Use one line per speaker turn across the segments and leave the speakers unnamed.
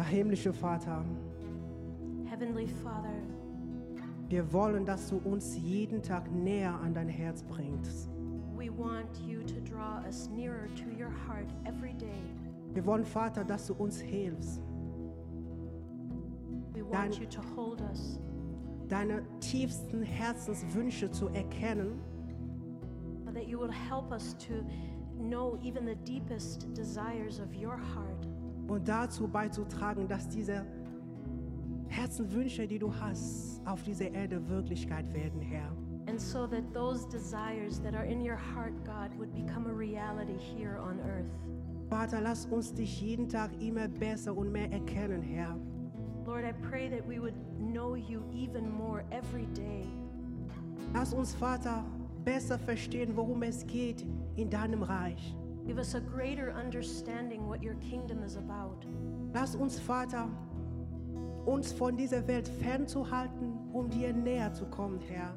Ja, himmlischer Vater,
Heavenly Father,
wir wollen, dass du uns jeden Tag näher an dein Herz bringst.
we want you to draw us nearer to your heart every day.
Wir wollen, Vater, dass du uns hilfst,
We want
Dein-
you to hold us,
deine tiefsten Herzenswünsche zu erkennen
that you will help us to know even the deepest desires of your heart.
Und dazu beizutragen, dass diese Herzenwünsche, die du hast, auf dieser Erde Wirklichkeit werden, Herr.
And so that those desires that are in your heart, God, would become a reality here on earth.
Vater, lass uns dich jeden Tag immer besser und mehr erkennen, Herr.
Lord, I pray that we would know you even more every day.
Lass uns, Vater, besser verstehen, worum es geht in deinem Reich.
Give us a greater understanding what your kingdom is about.
Lass uns, Vater, uns von dieser Welt fernzuhalten, um dir näher zu kommen, Herr.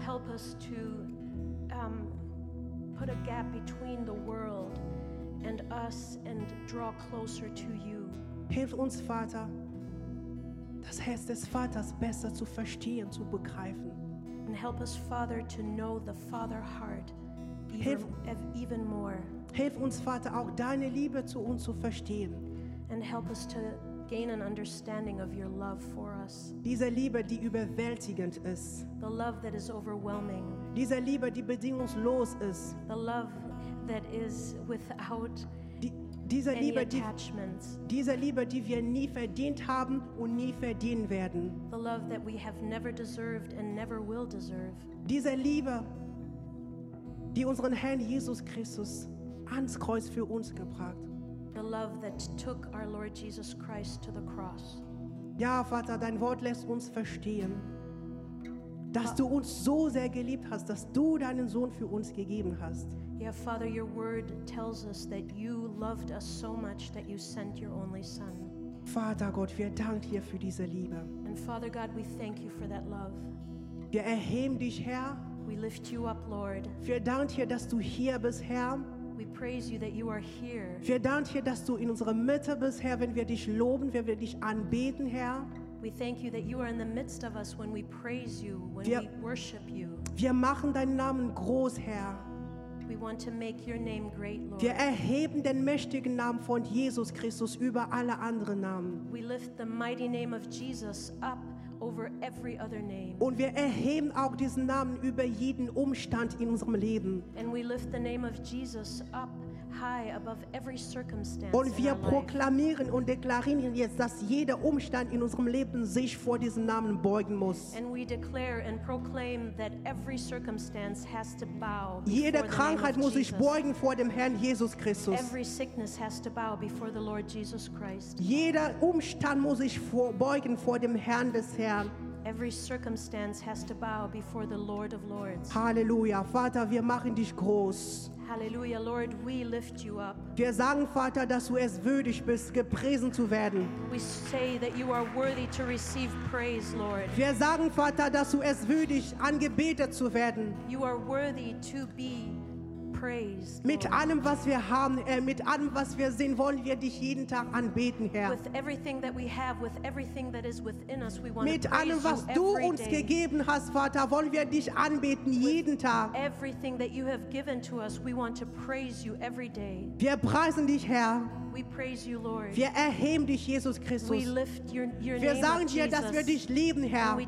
Help us to um, put a gap between the world and us and draw closer to you.
Hilf uns, Vater, das Herz des Vaters besser zu verstehen, zu begreifen.
And help us, Father, to know the Father heart even,
Hilf-
ev- even more.
Hilf uns, Vater, auch deine Liebe zu uns zu verstehen.
And help us to gain an understanding of your love for us.
Diese Liebe, die überwältigend ist.
The love that is overwhelming.
Diese Liebe, die bedingungslos ist.
The love that is without
Die, diese, Liebe, die,
attachments.
diese Liebe, die wir nie verdient haben und nie verdienen werden.
The love that we have never deserved and never will deserve.
Diese Liebe, die unseren Herrn Jesus Christus ans Kreuz für uns gebracht.
The love that took our Lord Jesus Christ to the cross.
Ja, Vater, dein Wort lässt uns verstehen, dass du uns so sehr geliebt hast, dass du deinen Sohn für uns gegeben hast.
Yeah, Father, your word tells us that you loved us so much that you sent your only Son.
Vater Gott, wir danken dir für diese Liebe.
And Father God, we thank you for that love.
Wir erheben dich, Herr.
We lift you up, Lord.
Wir danken dir, dass du hier bist, Herr.
We praise you that you are here.
Wir danken dir, dass du in unserer Mitte bist, Herr, wenn wir dich loben, wenn wir dich anbeten, Herr.
We thank you that you are in the midst of us when we praise you, when
Wir-
we worship you.
Wir machen deinen Namen groß, Herr.
We want to make your name great, Lord.
Wir erheben den mächtigen Namen von Jesus Christus über alle anderen Namen.
We lift the mighty name of Jesus up over every other name.
Und wir erheben auch diesen Namen über jeden Umstand in unserem Leben.
And we lift the name of Jesus up
Und wir proklamieren und deklarieren jetzt, dass jeder Umstand in unserem Leben sich vor diesem Namen beugen muss.
And we declare and proclaim that every circumstance has to bow.
Jede Krankheit muss sich beugen vor dem Herrn Jesus Christus. Jeder Umstand muss sich vor, beugen vor dem Herrn des Herrn.
Every circumstance has to bow before the Lord of Lords.
Halleluja. Vater, wir machen dich groß.
Hallelujah, Lord, we lift you up.
Wir sagen, Vater, dass du es würdig bist, gepriesen zu werden.
We say that you are worthy to receive praise, Lord.
Wir sagen, Vater, dass du es würdig, angebetet zu werden.
You are worthy to be praised.
Mit allem, was wir haben, äh, mit allem, was wir sind, wollen wir dich jeden Tag anbeten, Herr.
With with
Mit
praise
allem, was du uns
day.
gegeben hast, Vater, wollen wir dich anbeten, jeden Tag.
Us, praise.
Wir preisen dich, Herr.
We praise you, Lord.
Wir erheben dich, Jesus Christus.
your, your
Wir sagen dir, dass wir
Jesus.
dich lieben, Herr.
You.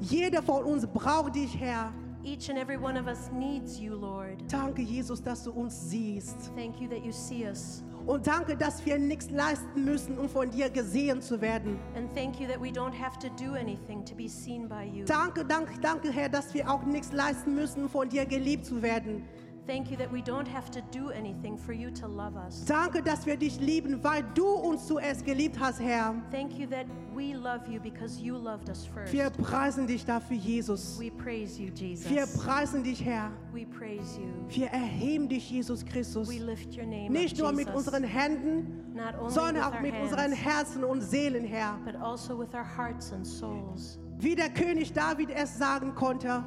Jeder von uns braucht dich, Herr.
Each and every one of us needs you, Lord.
Danke, Jesus, dass du uns siehst.
Thank you that you see us.
Und danke, dass wir nichts leisten müssen, um von dir gesehen zu werden.
And thank you that we don't have to do anything to be seen by you.
Danke, danke, danke, Herr, dass wir auch nichts leisten müssen, um von dir geliebt zu werden.
Thank you that we don't have to do anything for you to love us.
Danke, dass wir dich lieben, weil du uns zuerst geliebt hast, Herr.
Thank you that we love you because you loved us first.
Wir preisen dich dafür, Jesus.
We praise you, Jesus.
Wir preisen dich, Herr.
We praise you.
Wir erheben dich, Jesus Christus.
We lift your name
Nicht
up,
nur mit
Jesus.
unseren Händen,
Not only
sondern auch mit
hands,
unseren Herzen und Seelen, Herr.
but also with our hearts and souls.
Wie der König David es sagen konnte,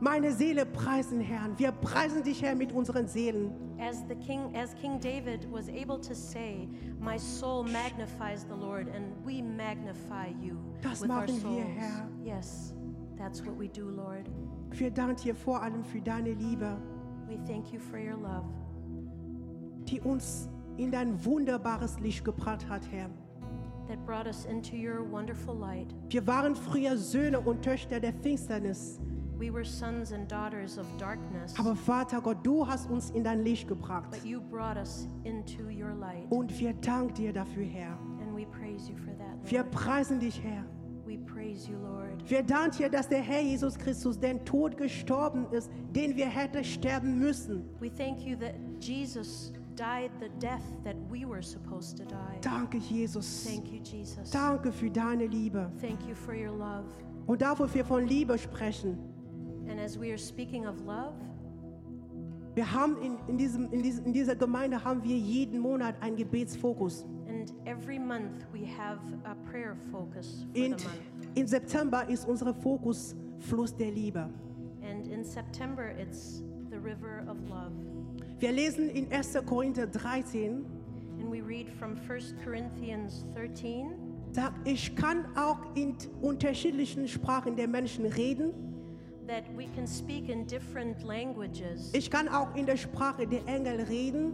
meine Seele preisen, Herrn. Wir preisen dich, Herr, mit unseren Seelen.
As the king as King David was able to say, My soul magnifies the Lord, and we magnify you
Das
with our
machen wir,
souls.
Herr.
Yes, that's what we do, Lord.
Wir danken dir vor allem für deine Liebe,
We thank you for your love
die uns in dein wunderbares Licht gebracht hat, Herr.
that brought us into your wonderful light.
Wir waren früher Söhne und Töchter der Finsternis.
We were sons and daughters of darkness,
Aber Vater Gott, du hast uns in dein Licht gebracht.
but you brought us into your light.
Und wir danken dir dafür, Herr.
And we praise you for that.
Wir
Lord.
preisen dich, Herr.
We praise you, Lord.
Wir danken dir, dass der Herr Jesus Christus den Tod gestorben ist, den wir hätten sterben müssen.
We thank you that Jesus died the death that we were supposed to die.
Danke, Jesus.
Thank you, Jesus.
Danke für deine Liebe.
Thank you for your love.
Und da, wo wir von Liebe sprechen,
And as we are speaking of love,
wir haben in, in, diesem, in, diesem, in dieser Gemeinde haben wir jeden Monat einen Gebetsfokus.
and every month we have a prayer focus for
In,
the month.
Im September ist unser Fokus Fluss der Liebe.
And in September, it's the river of love.
Wir lesen in 1. Korinther 13,
And we read from 1 Corinthians 13
sagt, ich kann auch in unterschiedlichen Sprachen der Menschen reden. Ich kann auch in der Sprache der Engel reden.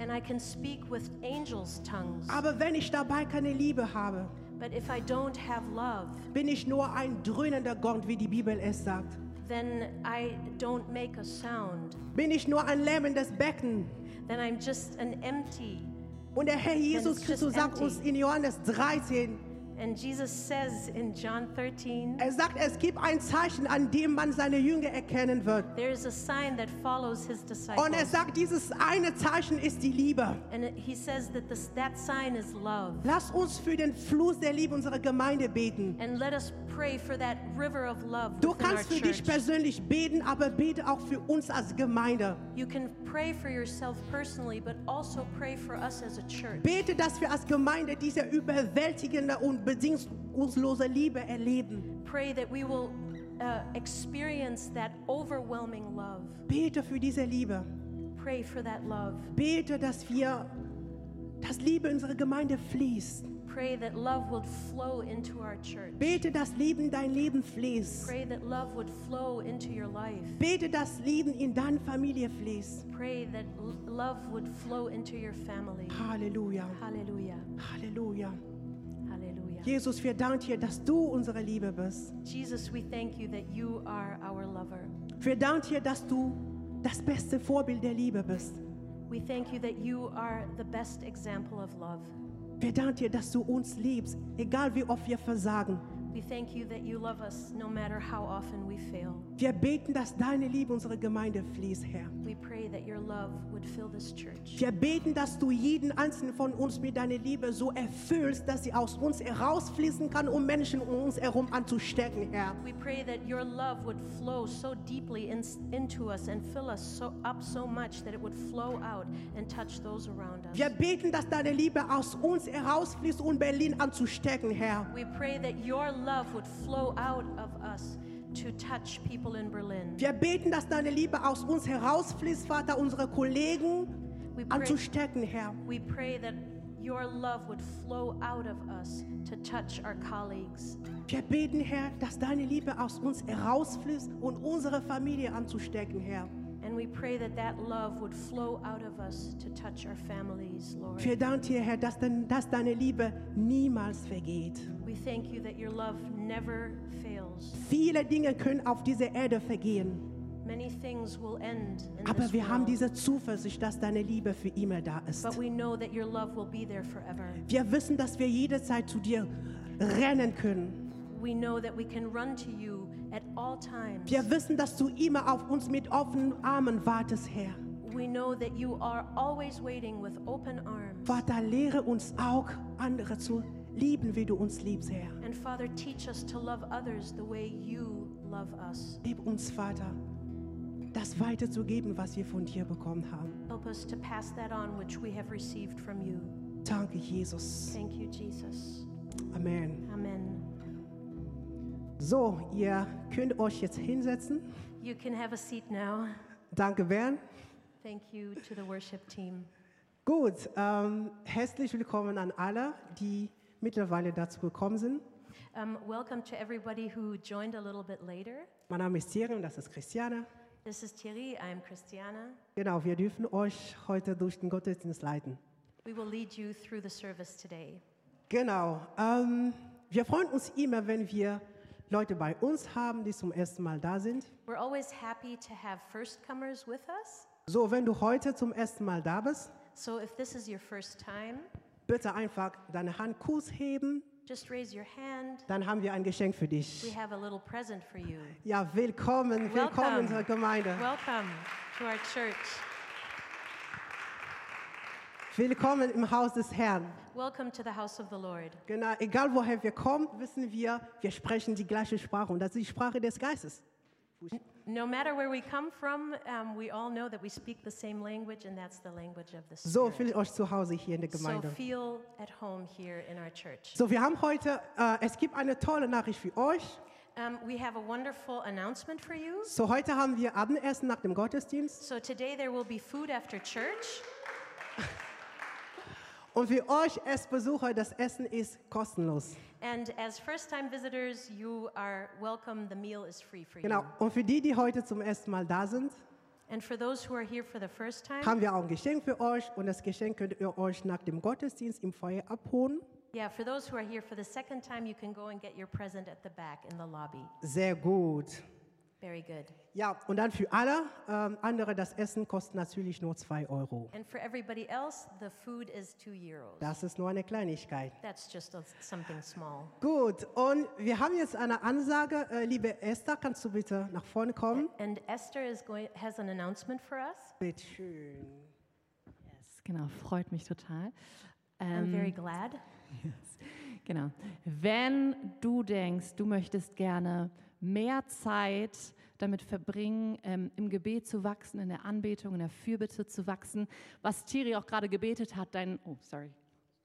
And I can speak with angels' tongues.
Aber wenn ich dabei keine Liebe habe,
But if I don't have love,
bin ich nur ein dröhnender Gott, wie die Bibel es sagt.
then I don't make a sound.
Bin ich nur ein lämmendes Becken.
Then I'm just an empty.
Und der Herr Jesus Christus sagt
empty.
uns in Johannes 13,
And Jesus says in John 13,
er sagt, es gibt ein Zeichen, an dem man seine Jünger erkennen wird.
there is a sign that follows his
Und er
disciples.
sagt, dieses eine Zeichen ist die Liebe.
And he says that this, that sign is love.
Lass uns für den Fluss der Liebe unserer Gemeinde beten.
And let us
Du kannst für dich persönlich beten, aber bete auch für uns als Gemeinde.
You can pray for yourself personally, but also pray for us as a church.
Bete, dass wir als Gemeinde diese überwältigende und bedingungslose Liebe erleben.
Pray that we will uh, experience that overwhelming love.
Bete für diese Liebe.
Pray for that love.
Bete, dass wir, dass Liebe in unsere Gemeinde fließt.
Pray that love would flow into our church.
Bete, dass Leben in dein Leben fließt.
Pray that love would flow into your life.
Bete, dass Leben in deine Familie fließt.
Pray that love would flow into your family.
Halleluja.
Hallelujah.
Halleluja.
Hallelujah.
Jesus, wir danken dir, dass du unsere Liebe bist.
Jesus, we thank you that you are our lover.
Wir danken dir, dass du das beste Vorbild der Liebe bist.
We thank you that you are the best example of love.
Wir danken dir, dass du uns liebst, egal wie oft wir versagen. Wir beten, dass deine Liebe unsere Gemeinde fließt, Herr.
We pray that your love would fill this church.
Wir beten, dass du jeden einzelnen von uns mit deiner Liebe so erfüllst, dass sie aus uns herausfließen kann, um Menschen um uns herum anzustecken, Herr.
We pray that your love would flow so deeply in, into us and fill us so up so much that it would flow out and touch those around us.
Wir beten, dass deine Liebe aus uns herausfließt, um Berlin anzustecken, Herr.
We pray that your love would flow out of us to touch people in Berlin.
Wir beten, dass deine Liebe aus uns herausfließt, Vater, unsere Kollegen
pray,
anzustecken, Herr.
we pray that your love would flow out of us to touch our colleagues.
Wir beten, Herr, dass deine Liebe aus uns herausfließt und unsere Familie anzustecken, Herr.
And we pray that that love would flow out of us to touch our families, Lord.
Wir danken dir, Herr, dass, dein, dass deine Liebe niemals vergeht.
We thank you that your love never fails.
Viele Dinge können auf dieser Erde vergehen,
Many things will end in
aber
this
wir haben
world,
diese Zuversicht, dass deine Liebe für immer da ist.
but we know that your love will be there forever.
Wir wissen, dass wir jederzeit zu dir rennen können.
We know that we can run to you.
Wir wissen, dass du immer auf uns mit offenen Armen wartest, Herr.
We know that you are always waiting with open arms.
Vater, lehre uns auch, andere zu lieben, wie du uns liebst, Herr.
And Father, teach us to love others the way you love us.
Gib uns, Vater, das weiterzugeben, was wir von dir bekommen haben.
Help us to pass that on which we have received from you.
Danke, Jesus.
Thank you, Jesus.
Amen.
Amen.
So, ihr könnt euch jetzt hinsetzen.
You can have a seat now.
Danke, Bernd.
Thank you to the worship team.
Gut, ähm, herzlich willkommen an alle, die mittlerweile dazu gekommen sind.
Um, welcome to everybody who joined a little bit later.
Mein Name ist Thierry und das ist Christiane.
This is Thierry. I'm Christiana.
Genau, wir dürfen euch heute durch den Gottesdienst leiten.
We will lead you through the service today.
Genau, ähm, wir freuen uns immer, wenn wir Leute bei uns haben, die zum ersten Mal da sind.
We're always happy to have firstcomers with us.
So, wenn du heute zum ersten Mal da bist,
So if this is your first time,
bitte einfach deine Hand kurz heben,
just raise your hand.
dann haben wir ein Geschenk für
We
dich.
have a little present for you.
Ja, willkommen, willkommen
Welcome.
unserer Gemeinde.
Welcome to our church.
Willkommen im Haus des Herrn.
Welcome to the house of the Lord.
Genau, egal woher wir kommen, wissen wir, wir sprechen die gleiche Sprache und das ist die Sprache des Geistes.
No matter where we come from, um, we all know that we speak the same language, and that's the language of the
So
Spirit.
fühlt euch zu Hause hier in der
So
Gemeinde.
feel at home here in our church.
So, wir haben heute, äh, es gibt eine tolle Nachricht für euch.
Um, we have a wonderful announcement for you.
So, heute haben wir Abendessen nach dem Gottesdienst.
So today there will be food after church,
Und für euch als Besucher, das Essen ist kostenlos.
and as first-time visitors, you are welcome. The meal is free for
Genau.
you.
Und für die, die heute zum ersten Mal da sind,
And for those who are here for the first time,
haben wir auch ein Geschenk für euch. Und das Geschenk könnt ihr euch nach dem Gottesdienst im Feuer abholen.
yeah, for those who are here for the second time, you can go and get your present at the back in the lobby.
Sehr gut.
Very good.
Ja, und dann für alle ähm, andere, das Essen kostet natürlich nur 2 Euro.
And for everybody else, the food is two euros.
Das ist nur eine Kleinigkeit.
That's just a, something small.
Gut, und wir haben jetzt eine Ansage. Äh, liebe Esther, kannst du bitte nach vorne kommen?
And Esther is going has an announcement for us.
Bitte schön.
Yes, genau, freut mich total.
I'm very
Ähm,
glad.
genau. Wenn du denkst, du möchtest gerne mehr Zeit damit verbringen, ähm, im Gebet zu wachsen, in der Anbetung, in der Fürbitte zu wachsen, was Thierry auch gerade gebetet hat, dein, oh, sorry,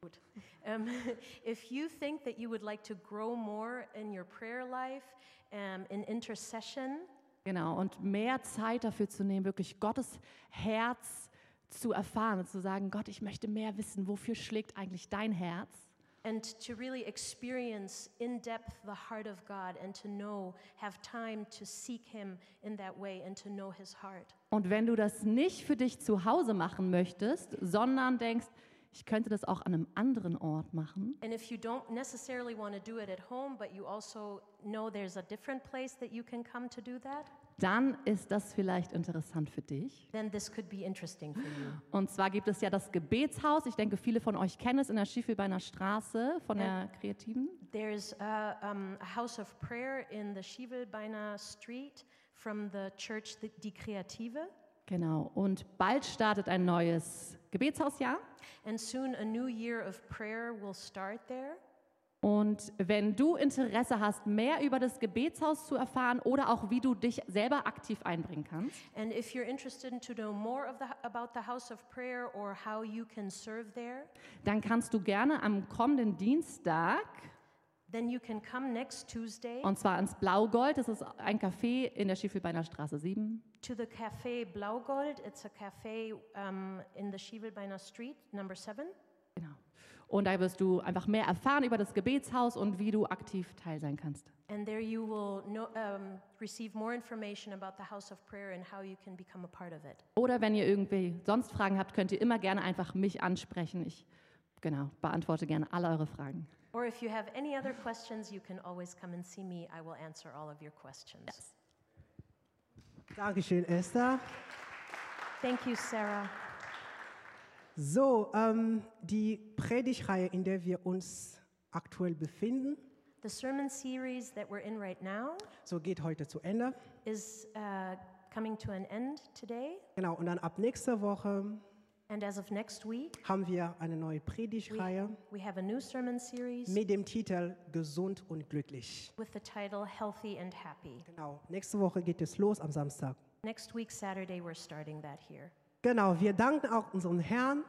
Gut. Um, if you think that you would like to grow more in your prayer life, um, in intercession,
genau, und mehr Zeit dafür zu nehmen, wirklich Gottes Herz zu erfahren und zu sagen, Gott, ich möchte mehr wissen, wofür schlägt eigentlich dein Herz?
And to really experience in depth the heart of God and to know, have time to seek Him in that way and to know His heart.
Und wenn du das nicht für dich zu Hause machen möchtest, sondern denkst, ich könnte das auch an einem anderen Ort machen,
And if you don't necessarily want to do it at home, but you also know there's a different place that you can come to do that,
dann ist das vielleicht interessant für dich.
then this could be interesting for you.
Und zwar gibt es ja das Gebetshaus. Ich denke, viele von euch kennen es in der Schiefelbeiner Straße von der Kreativen.
There's a, um, a house of prayer in the Schivelbeiner Street from the church the, Die Kreative.
Genau. Und bald startet ein neues Gebetshausjahr.
And soon a new year of prayer will start there.
Und wenn du Interesse hast, mehr über das Gebetshaus zu erfahren oder auch wie du dich selber aktiv einbringen kannst,
And if you're interested in to know more of the, about the house of prayer or how you can serve there,
dann kannst du gerne am kommenden Dienstag
then you can come next Tuesday
Und zwar ins Blaugold. Das ist ein Café in der Schiefelbeiner Straße 7.
to the Café Blaugold. It's a cafe um, in the Schivelbeiner Street, number seven.
Genau. Und da wirst du einfach mehr erfahren über das Gebetshaus und wie du aktiv teil sein kannst.
And there you will know, um, receive more information about the house of prayer and how you can become a part of it.
Oder wenn ihr irgendwie sonst Fragen habt, könnt ihr immer gerne einfach mich ansprechen. Ich genau, beantworte gerne alle eure Fragen.
Or if you have any other questions, you can always come and see me. I will answer all of your questions.
Dankeschön, Esther.
Thank you, Sarah.
So, ähm, die Predigtreihe, in der wir uns aktuell befinden,
The sermon series that we're in right now
so geht heute zu Ende.
is uh, coming to an end today.
Genau, und dann ab nächster Woche
And as of next week,
haben wir eine neue
we,
Predigtreihe
we have a new sermon series
mit dem Titel Gesund und glücklich.
with the title Healthy and Happy.
Genau, nächste Woche geht es los am Samstag.
Next week, Saturday, we're starting that here.
Genau, wir danken auch unserem Herrn,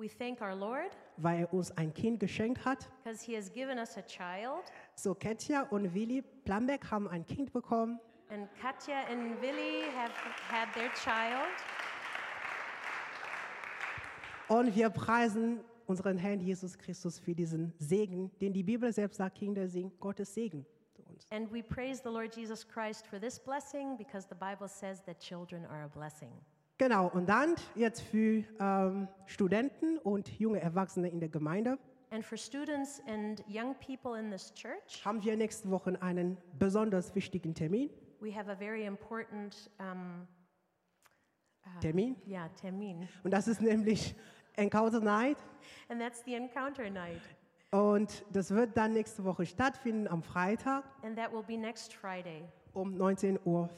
We thank our Lord
weil er uns ein Kind geschenkt hat.
because He has given us a child.
So, Katja und Willi Plambeck haben ein Kind bekommen.
And Katja and Willi have had their child.
Und wir preisen unseren Herrn Jesus Christus für diesen Segen, den die Bibel selbst sagt, Kinder sind Gottes Segen zu uns.
And we praise the Lord Jesus Christ for this blessing because the Bible says that children are a blessing.
Genau, und dann jetzt für ähm, Studenten und junge Erwachsene in der Gemeinde
And for students and young people in this church,
haben wir nächste Woche einen besonders wichtigen Termin.
we have a very important um,
Termin.
yeah, termin.
Und das ist nämlich Encounter Night.
And that's the encounter night.
Und das wird dann nächste Woche stattfinden am Freitag
And that will be next Friday
um 19.15 Uhr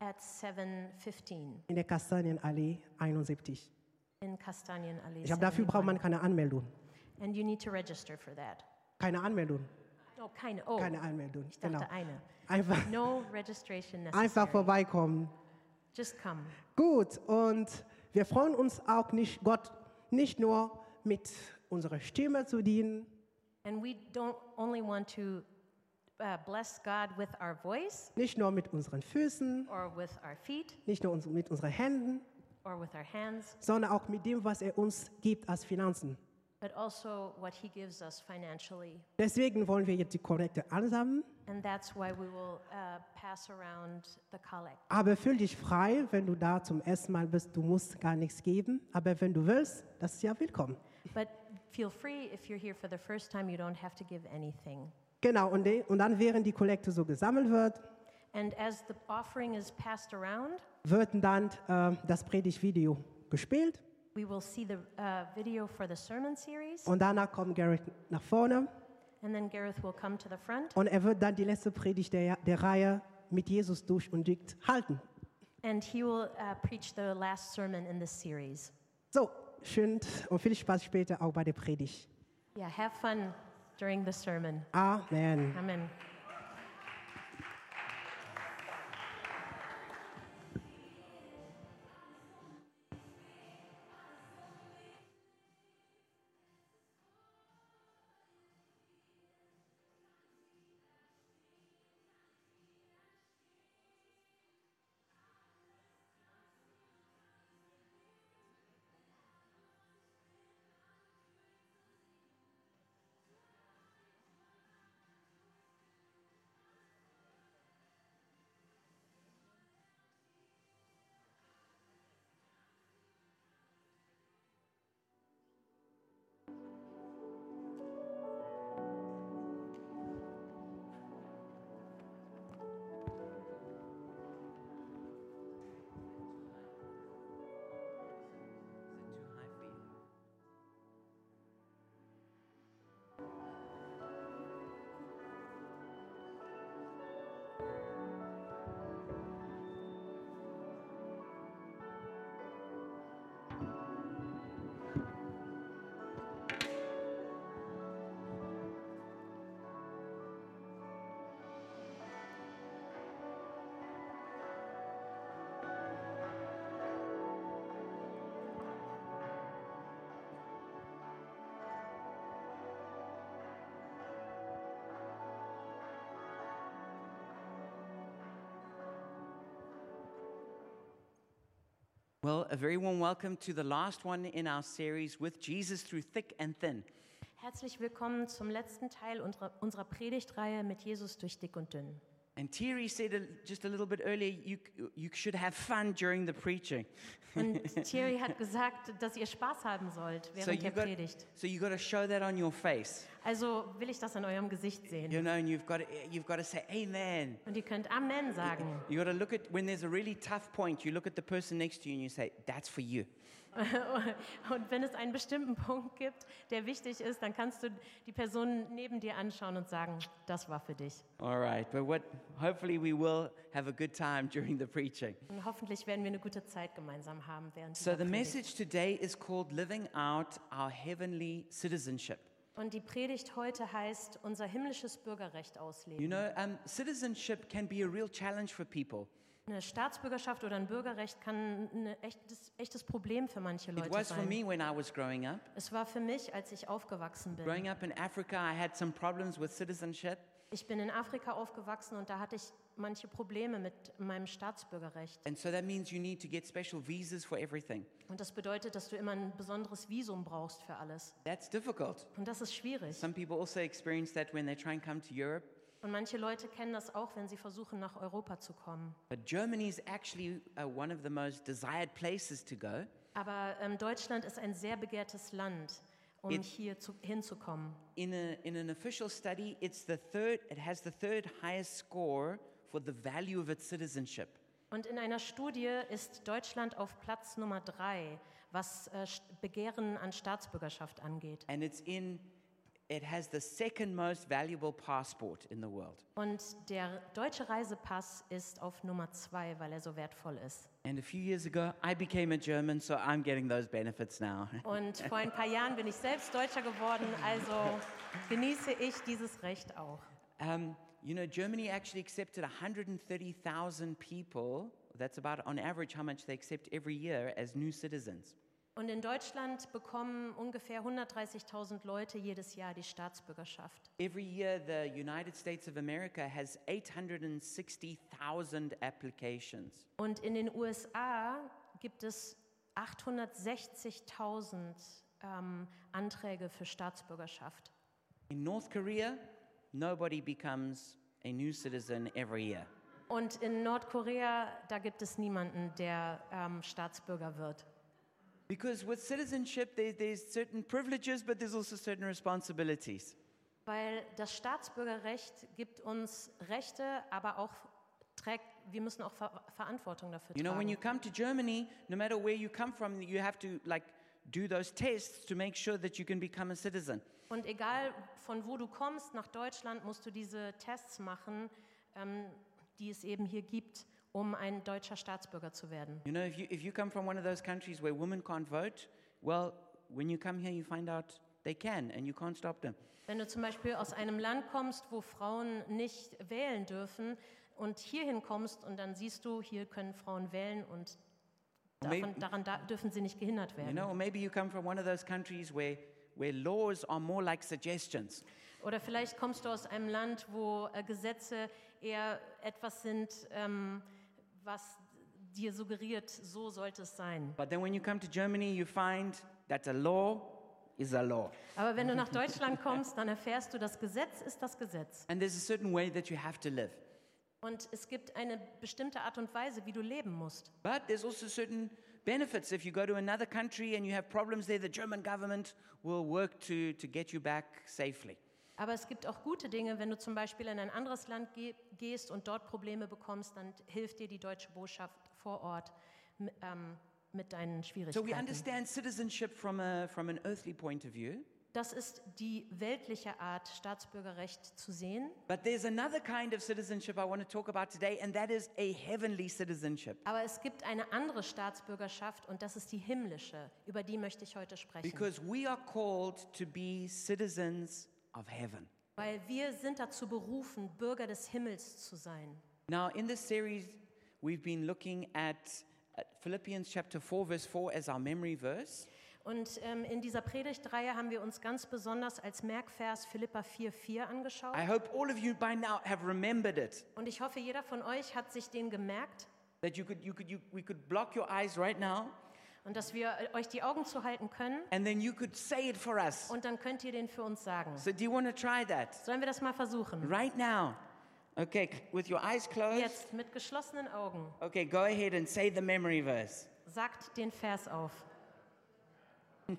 at 7.15
in der Kastanienallee 71.
in Kastanien-Allee.
Ich habe dafür braucht man
71.
keine Anmeldung.
And you need to register for that.
Keine Anmeldung.
Oh, keine. Oh,
Keine Anmeldung.
ich dachte
Genau.
eine.
Einfach,
No registration necessary.
einfach vorbeikommen.
Just come.
Gut, und wir freuen uns auch nicht, Gott nicht nur mit unserer Stimme zu dienen,
And we don't only want to uh, bless God with our voice
nicht nur mit unseren Füßen,
or with our feet
nicht nur uns, mit unseren Händen,
or with our hands,
sondern auch mit dem, was er uns gibt als Finanzen.
but also what He gives us financially.
Deswegen wollen wir jetzt die Kollekte ansammeln.
And that's why we will uh, pass around the collect.
Aber fühl dich frei, wenn du da zum ersten Mal bist. Du musst gar nichts geben. Aber wenn du willst, das ist ja willkommen.
But feel free if you're here for the first time, you don't have to give anything.
Genau, und, de, und dann, während die Kollekte so gesammelt wird,
And as the offering is passed around,
wird dann äh, das Predigtvideo gespielt.
we will see the uh, video for the sermon series,
Und danach kommt Garrett nach vorne.
and then Gareth will come to the front,
Und er wird dann die letzte Predigt der, der Reihe mit Jesus durch und durch halten.
and he will uh, preach the last sermon in this series.
So, schön und viel Spaß später auch bei der Predigt.
Yeah, have fun during the sermon.
Amen.
Amen.
Well, a very warm welcome to the last one in our series with Jesus through thick and thin.
Herzlich willkommen zum letzten Teil unserer, Predigtreihe mit Jesus durch dick und dünn.
And Thierry said just a little bit earlier, you, you should have fun during the preaching.
Und Thierry hat gesagt, dass ihr Spaß haben sollt
So
während
you
der
got,
Predigt.
so you got to show that on your face,
Also will ich das an eurem Gesicht sehen.
you know, and you've got to, you've got to say Amen.
Und ihr könnt Amen sagen.
You got to look at when there's a really tough point. You look at the person next to you and you say, "That's for you."
Und wenn es einen bestimmten Punkt gibt, der wichtig ist, dann kannst du die Person neben dir anschauen und sagen, das war für dich.
All right, but what? Hopefully, we will have a good time during the preaching.
Und hoffentlich werden wir eine gute Zeit gemeinsam haben während
So the message today is called "Living Out Our Heavenly Citizenship."
Und die Predigt heute heißt, unser himmlisches Bürgerrecht ausleben.
You know, um, citizenship can be a real challenge for people.
Eine Staatsbürgerschaft oder ein Bürgerrecht kann ein echtes, echtes Problem für manche
It
Leute
was for
sein.
me when I was growing up.
Es war für mich, als ich aufgewachsen bin.
Growing up in Africa, I had some problems with citizenship.
Ich bin in Afrika aufgewachsen und da hatte ich manche Probleme mit meinem Staatsbürgerrecht.
And so that means you need to get special visas for everything.
Und das bedeutet, dass du immer ein besonderes Visum brauchst für alles.
That's difficult.
Und das ist schwierig.
Some people also experience that when they try and come to Europe.
Und manche Leute kennen das auch, wenn sie versuchen, nach Europa zu kommen.
But Germany is actually uh, one of the most desired places to go.
Aber ähm, Deutschland ist ein sehr begehrtes Land, um
It-
hier zu, hinzukommen.
In, a, in an official study, it's the third, it has the third highest score for the value of its citizenship.
Und in einer Studie ist Deutschland auf Platz Nummer drei, was äh, St- Begehren an Staatsbürgerschaft angeht.
And it's in, it has the second most valuable passport in the world.
Und der deutsche Reisepass ist auf Nummer zwei, weil er so wertvoll ist.
And a few years ago, I became a German, so I'm getting those benefits now.
Und vor ein paar Jahren bin ich selbst Deutscher geworden, also genieße ich dieses Recht auch.
Um, you know, Germany actually accepted 130,000 people. That's about, on average, how much they accept every year as new citizens.
Und in Deutschland bekommen ungefähr 130.000 Leute jedes Jahr die Staatsbürgerschaft.
Every year, the United States of America has 860,000 applications.
Und in den USA gibt es 860.000 ähm, Anträge für Staatsbürgerschaft.
In North Korea, nobody becomes a new citizen every year.
Und in Nordkorea, da gibt es niemanden, der ähm, Staatsbürger wird.
Because with citizenship, there, there's certain privileges, but there's also certain responsibilities.
Weil das Staatsbürgerrecht gibt uns Rechte, aber auch trägt, wir müssen auch Ver Verantwortung dafür
You know, when you
tragen.
come to Germany, no matter where you come from, you have to like do those tests to make sure that you can become a citizen.
Und egal von wo du kommst nach Deutschland, musst du diese Tests machen, ähm, die es eben hier gibt, um ein deutscher Staatsbürger zu werden.
You know, if you, if you come from one of those countries where women can't vote, well, when you come here, you find out they can and you can't stop them.
Wenn du zum Beispiel aus einem Land kommst, wo Frauen nicht wählen dürfen und hierhin kommst und dann siehst du, hier können Frauen wählen und davon, daran da, dürfen sie nicht gehindert
You
werden.
know, or maybe you come from one of those countries where, where laws are more like suggestions.
Oder vielleicht kommst du aus einem Land, wo äh, Gesetze eher etwas sind, ähm, was dir suggeriert, so sollte es sein.
But then when you come to Germany, you find that a law is a law.
Aber wenn du nach Deutschland kommst, dann erfährst du, das Gesetz ist das Gesetz.
And there's a certain way that you have to live.
Und es gibt eine bestimmte Art und Weise, wie du leben musst.
But there's also certain benefits. If you go to another country and you have problems there, the German government will work to, to get you back safely.
Aber es gibt auch gute Dinge, wenn du zum Beispiel in ein anderes Land ge gehst und dort Probleme bekommst, dann hilft dir die deutsche Botschaft vor Ort ähm, mit deinen
So we
Schwierigkeiten.
understand citizenship from, a, from an earthly point of view.
Das ist die weltliche Art, Staatsbürgerrecht zu sehen.
But there's another kind of citizenship I want to talk about today, and that is a heavenly citizenship.
Aber es gibt eine andere Staatsbürgerschaft und das ist die himmlische. Über die möchte ich heute sprechen.
Because we are called to be citizens of heaven.
Weil wir sind dazu berufen, Bürger des Himmels zu sein.
Now, in this series, we've been looking at, Philippians chapter 4, verse 4 as our memory verse.
Und ähm, in dieser Predigtreihe haben wir uns ganz besonders als Merkvers Philippa 4,4 angeschaut.
I hope all of you by now have remembered it.
Und ich hoffe, jeder von euch hat sich den gemerkt
That you could, you could, you, we could block your eyes right now,
und dass wir äh, euch die Augen zuhalten können
and then you could say it for us.
und dann könnt ihr den für uns sagen.
So, do you want to try that?
Sollen wir das mal versuchen?
Right now. Okay, with your eyes closed.
Jetzt mit geschlossenen Augen.
Okay, go ahead and say the memory verse.
Sagt den Vers auf.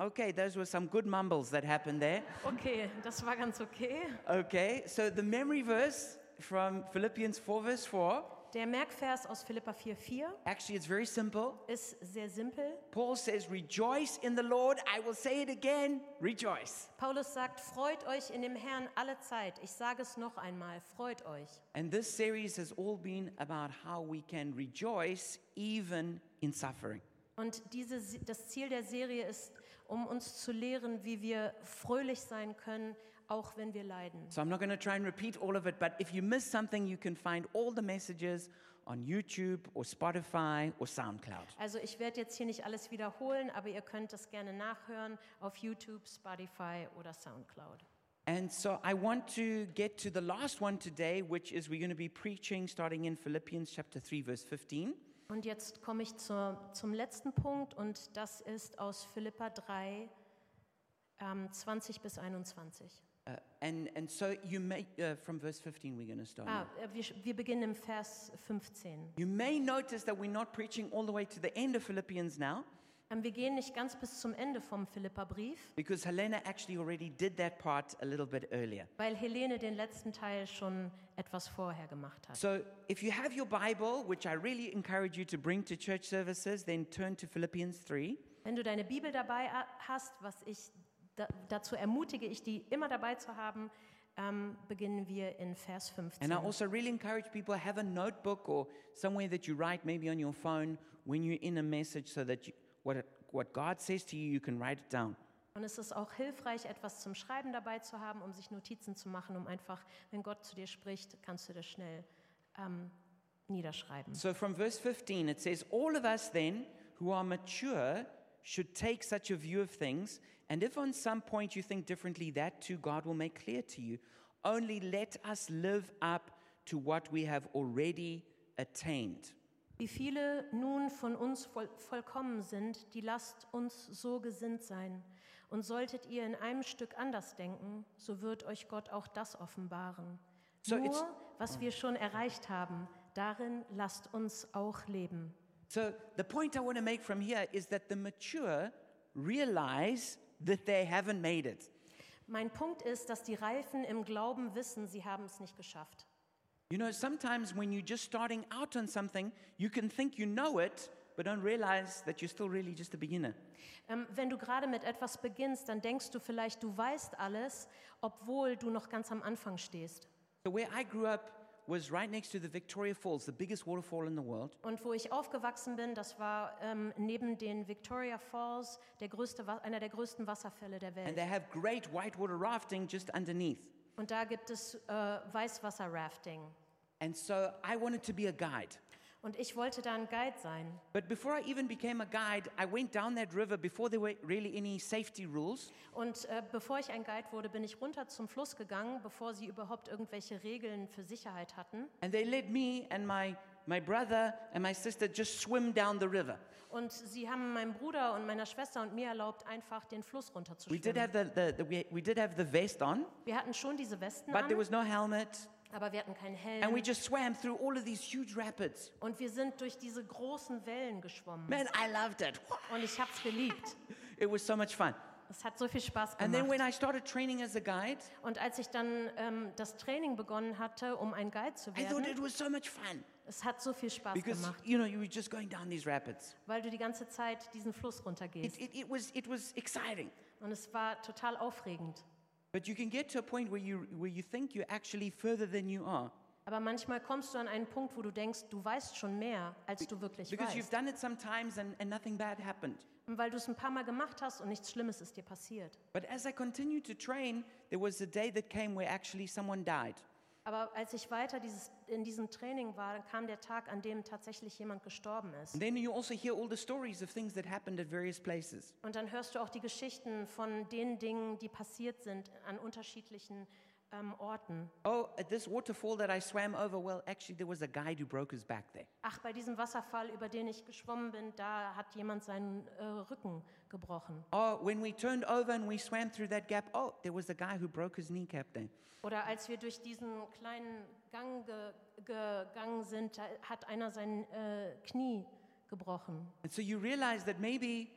Okay, those were some good mumbles that happened there.
Okay, das war ganz okay.
Okay, so the memory verse from Philippians 4, verse 4,
Der Merkvers aus Philippa 4,4
actually, it's very simple.
ist sehr simpel.
Paul says, Rejoice in the Lord. I will say it again rejoice.
Paulus sagt, freut euch in dem Herrn alle Zeit. Ich sage es noch einmal, freut euch.
And this series has all been about how we can rejoice even in suffering.
Und diese, das Ziel der Serie ist, um uns zu lehren, wie wir fröhlich sein können, auch wenn wir leiden.
So I'm not going to try and repeat all of it, but if you miss something, you can find all the messages on YouTube or Spotify or SoundCloud.
Also ich werde jetzt hier nicht alles wiederholen, aber ihr könnt es gerne nachhören auf YouTube, Spotify oder SoundCloud.
And so I want to get to the last one today, which is we're going to be preaching starting in Philippians chapter 3, verse 15.
Und jetzt komme ich zur, zum letzten Punkt und das ist aus Philippa 3, ähm, 20 bis 21.
Uh, and, and so you may, uh, from verse 15, we're going to start.
Ah,
now.
äh, wir, wir beginnen im Vers 15.
You may notice that we're not preaching all the way to the end of Philippians now,
Ähm, wir gehen nicht ganz bis zum Ende vom Philippa-Brief,
because Helena actually already did that part a little bit earlier.
weil Helene den letzten Teil schon etwas vorher gemacht hat.
So if you have your Bible, which I really encourage you to bring to church services, then turn to Philippians 3.
Wenn du deine Bibel dabei a- hast, was ich da, dazu ermutige, ich die immer dabei zu haben, ähm, beginnen wir in Vers 15.
And I also really encourage people have a notebook or somewhere that you write, maybe on your phone, when you're in a message, so that you, what, it, what God says to you, you can write it down.
Und es ist auch hilfreich, etwas zum Schreiben dabei zu haben, um sich Notizen zu machen, um einfach, wenn Gott zu dir spricht, kannst du das schnell ähm, niederschreiben.
So from verse 15, it says, All of us then who are mature should take such a view of things, and if on some point you think differently, that too God will make clear to you. Only let us live up to what we have already attained.
Wie viele nun von uns voll, vollkommen sind, die lasst uns so gesinnt sein. Und solltet ihr in einem Stück anders denken, so wird euch Gott auch das offenbaren.
So
Nur, was wir schon erreicht haben, darin lasst uns auch leben.
So the point I want to make from here is that the mature realize that they haven't made it.
Mein Punkt ist, dass die Reifen im Glauben wissen, sie haben es nicht geschafft.
You know, sometimes when you're just starting out on something, you can think you know it, but don't realize that you're still really just a beginner.
Ähm, wenn du gerade mit etwas beginnst, dann denkst du vielleicht, du weißt alles, obwohl du noch ganz am Anfang stehst.
So where I grew up was right next to the Victoria Falls, the biggest waterfall in the world.
Und wo ich aufgewachsen bin, das war ähm, neben den Victoria Falls der größte, einer der größten Wasserfälle der Welt.
And they have great whitewater rafting just underneath.
Und da gibt es äh, Weißwasser-Rafting.
And so I wanted to be a guide.
Und ich wollte da ein Guide sein.
But before I even became a guide, I went down that river before there were really any safety rules.
Und äh, bevor ich ein Guide wurde, bin ich runter zum Fluss gegangen, bevor sie überhaupt irgendwelche Regeln für Sicherheit hatten.
And they let me and my, my brother and my sister just swim down the river.
Und sie haben meinem Bruder und meiner Schwester und mir erlaubt, einfach den Fluss
We did have the, the, the we, we did have the vest on,
Wir hatten schon diese Westen
but there
an,
was no helmet.
Aber wir hatten keinen
And we
Helm.
just swam through all of these huge rapids.
Und wir sind durch diese großen Wellen geschwommen.
Man, I loved it.
Und ich habe es geliebt.
It was so much fun.
Es hat so viel Spaß
And then when
gemacht.
I started training as a guide,
Und als ich dann ähm, das Training begonnen hatte, um ein Guide zu
I thought it
werden,
was so much fun
es hat so viel Spaß
because
gemacht,
you know you were just going down these rapids.
weil du die ganze Zeit diesen Fluss
It,
runtergehst.
it, it was it was exciting.
Und es war total aufregend.
But you can get to a point where you where you think you're actually further than you are
Aber manchmal kommst du an einen Punkt, wo du denkst, du weißt schon mehr, als du wirklich
because you've
weißt.
done it sometimes and, and nothing bad happened.
Und weil du es ein paar Mal gemacht hast und nichts Schlimmes ist dir passiert.
But as I continued to train, there was a day that came where actually someone died.
Aber als ich weiter dieses, in diesem Training war, dann kam der Tag, an dem tatsächlich jemand gestorben ist.
And then you also hear all the stories of things that happened at various places.
Und dann hörst du auch die Geschichten von den Dingen, die passiert sind an unterschiedlichen ähm, Orten.
Oh, at this waterfall that I swam over, well, actually, there was a guy who broke his back there.
Ach, bei diesem Wasserfall, über den ich geschwommen bin, da hat jemand seinen äh, Rücken gebrochen.
Oh, when we turned over and we swam through that gap, oh, there was a guy who broke his kneecap there.
Oder als wir durch diesen kleinen Gang ge gegangen sind, hat einer sein äh, Knie gebrochen.
And so you realize that maybe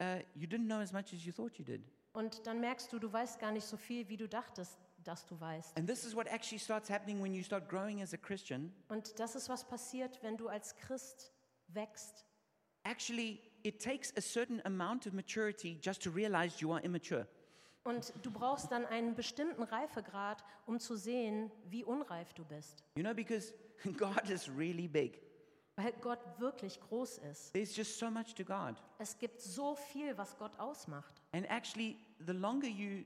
uh, you didn't know as much as you thought you did.
Und dann merkst du, du weißt gar nicht so viel, wie du dachtest, dass du weißt.
And this is what actually starts happening when you start growing as a Christian.
Und das ist, was passiert, wenn du als Christ wächst.
Actually, it takes a certain amount of maturity just to realize you are immature.
Und du brauchst dann einen bestimmten Reifegrad, um zu sehen, wie unreif du bist.
You know, because God is really big.
Weil Gott wirklich groß ist.
There's just so much to God.
Es gibt so viel, was Gott ausmacht.
And actually, the longer you,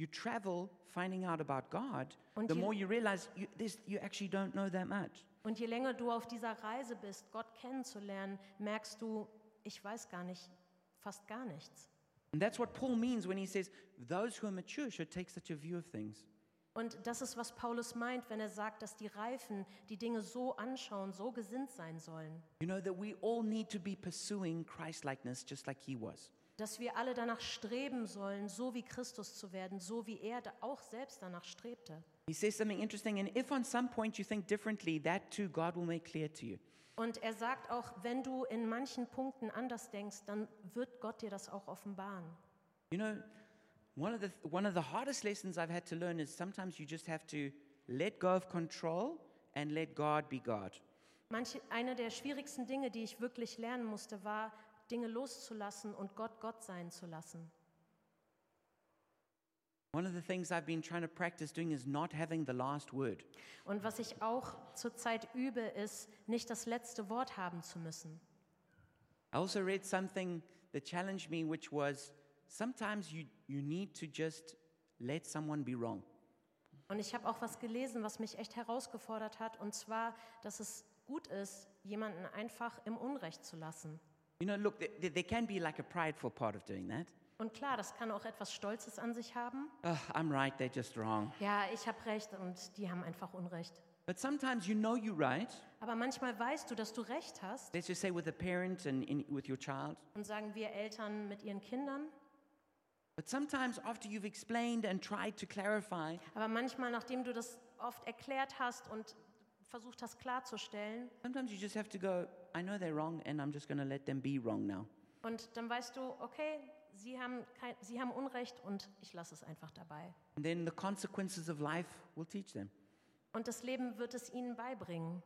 you travel finding out about God,
Und
the
je-
more you realize you, this, you actually don't know that much.
Und je länger du auf dieser Reise bist, Gott kennenzulernen, merkst du, ich weiß gar nicht, fast gar nichts.
And that's what Paul means when he says, those who are mature should take such a view of things.
Und das ist, was Paulus meint, wenn er sagt, dass die Reifen die Dinge so anschauen, so gesinnt sein sollen.
You know, that we all need to be pursuing Christ likeness just like he was.
Dass wir alle danach streben sollen, so wie Christus zu werden, so wie er auch selbst danach strebte.
He says something interesting, and if on some point you think differently, that too God will make clear to you.
Und er sagt auch, wenn du in manchen Punkten anders denkst, dann wird Gott dir das auch offenbaren.
You know, one of the one of the hardest lessons I've had to learn is sometimes you just have to let go of control and let God be God.
Manche, eine der schwierigsten Dinge, die ich wirklich lernen musste, war, Dinge loszulassen und Gott Gott sein zu lassen.
One of the things I've been trying to practice doing is not having the last word.
Und was ich auch zurzeit übe, ist, nicht das letzte Wort haben zu müssen.
I also read something that challenged me, which was sometimes you, you need to just let someone be wrong.
Und ich habe auch was gelesen, was mich echt herausgefordert hat, und zwar, dass es gut ist, jemanden einfach im Unrecht zu lassen.
You know, look, there, there can be like a prideful part of doing that.
Und klar, das kann auch etwas Stolzes an sich haben.
Oh, I'm right, they're just wrong.
Ja, ich habe recht und die haben einfach Unrecht.
But sometimes you know you're right.
Aber manchmal weißt du, dass du recht hast
Let's just say with a parent and in, with your child.
und sagen wir Eltern mit ihren Kindern.
But sometimes after you've explained and tried to clarify,
Aber manchmal, nachdem du das oft erklärt hast und versucht hast klarzustellen,
sometimes you just have to go, I know they're wrong and I'm just going to let them be wrong now.
und dann weißt du, okay, sie haben, kein, sie haben Unrecht und ich lasse es einfach dabei.
And then the consequences of life will teach them.
Und das Leben wird es ihnen beibringen.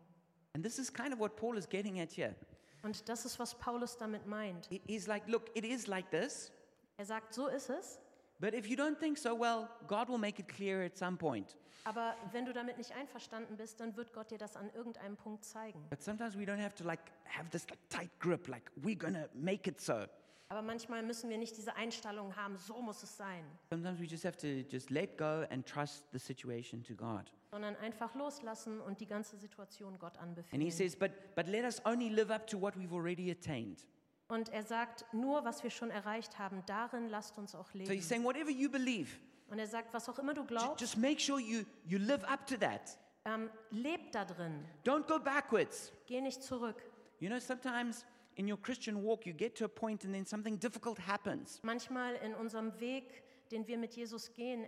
And this is kind of what Paul is getting at here.
Und das ist, was Paulus damit meint.
He- He's like, look, it is like this,
Er sagt, so ist es.
But if you don't think so, well, God will make it clear at some point.
Aber wenn du damit nicht einverstanden bist, dann wird Gott dir das an irgendeinem Punkt zeigen.
But sometimes we don't have to like have this like tight grip, like we're going to make it so.
Aber manchmal müssen wir nicht diese Einstellung haben, so muss es sein,
Sometimes we just have to just let go and trust the situation to God.
sondern einfach loslassen und die ganze Situation Gott
And he
anbefehlen.
says, but, but let us only live up to what we've already attained.
Und er sagt, nur was wir schon erreicht haben, darin lasst uns auch
So he's
leben.
saying, whatever you believe,
Und er sagt, was auch immer du
ju-
glaubst,
just make sure you, you live up to that.
ähm, leb da drin,
Don't go backwards.
geh nicht zurück.
You know, sometimes in your Christian walk, you get to a point and then something difficult happens.
Manchmal in unserem Weg, den wir mit Jesus gehen,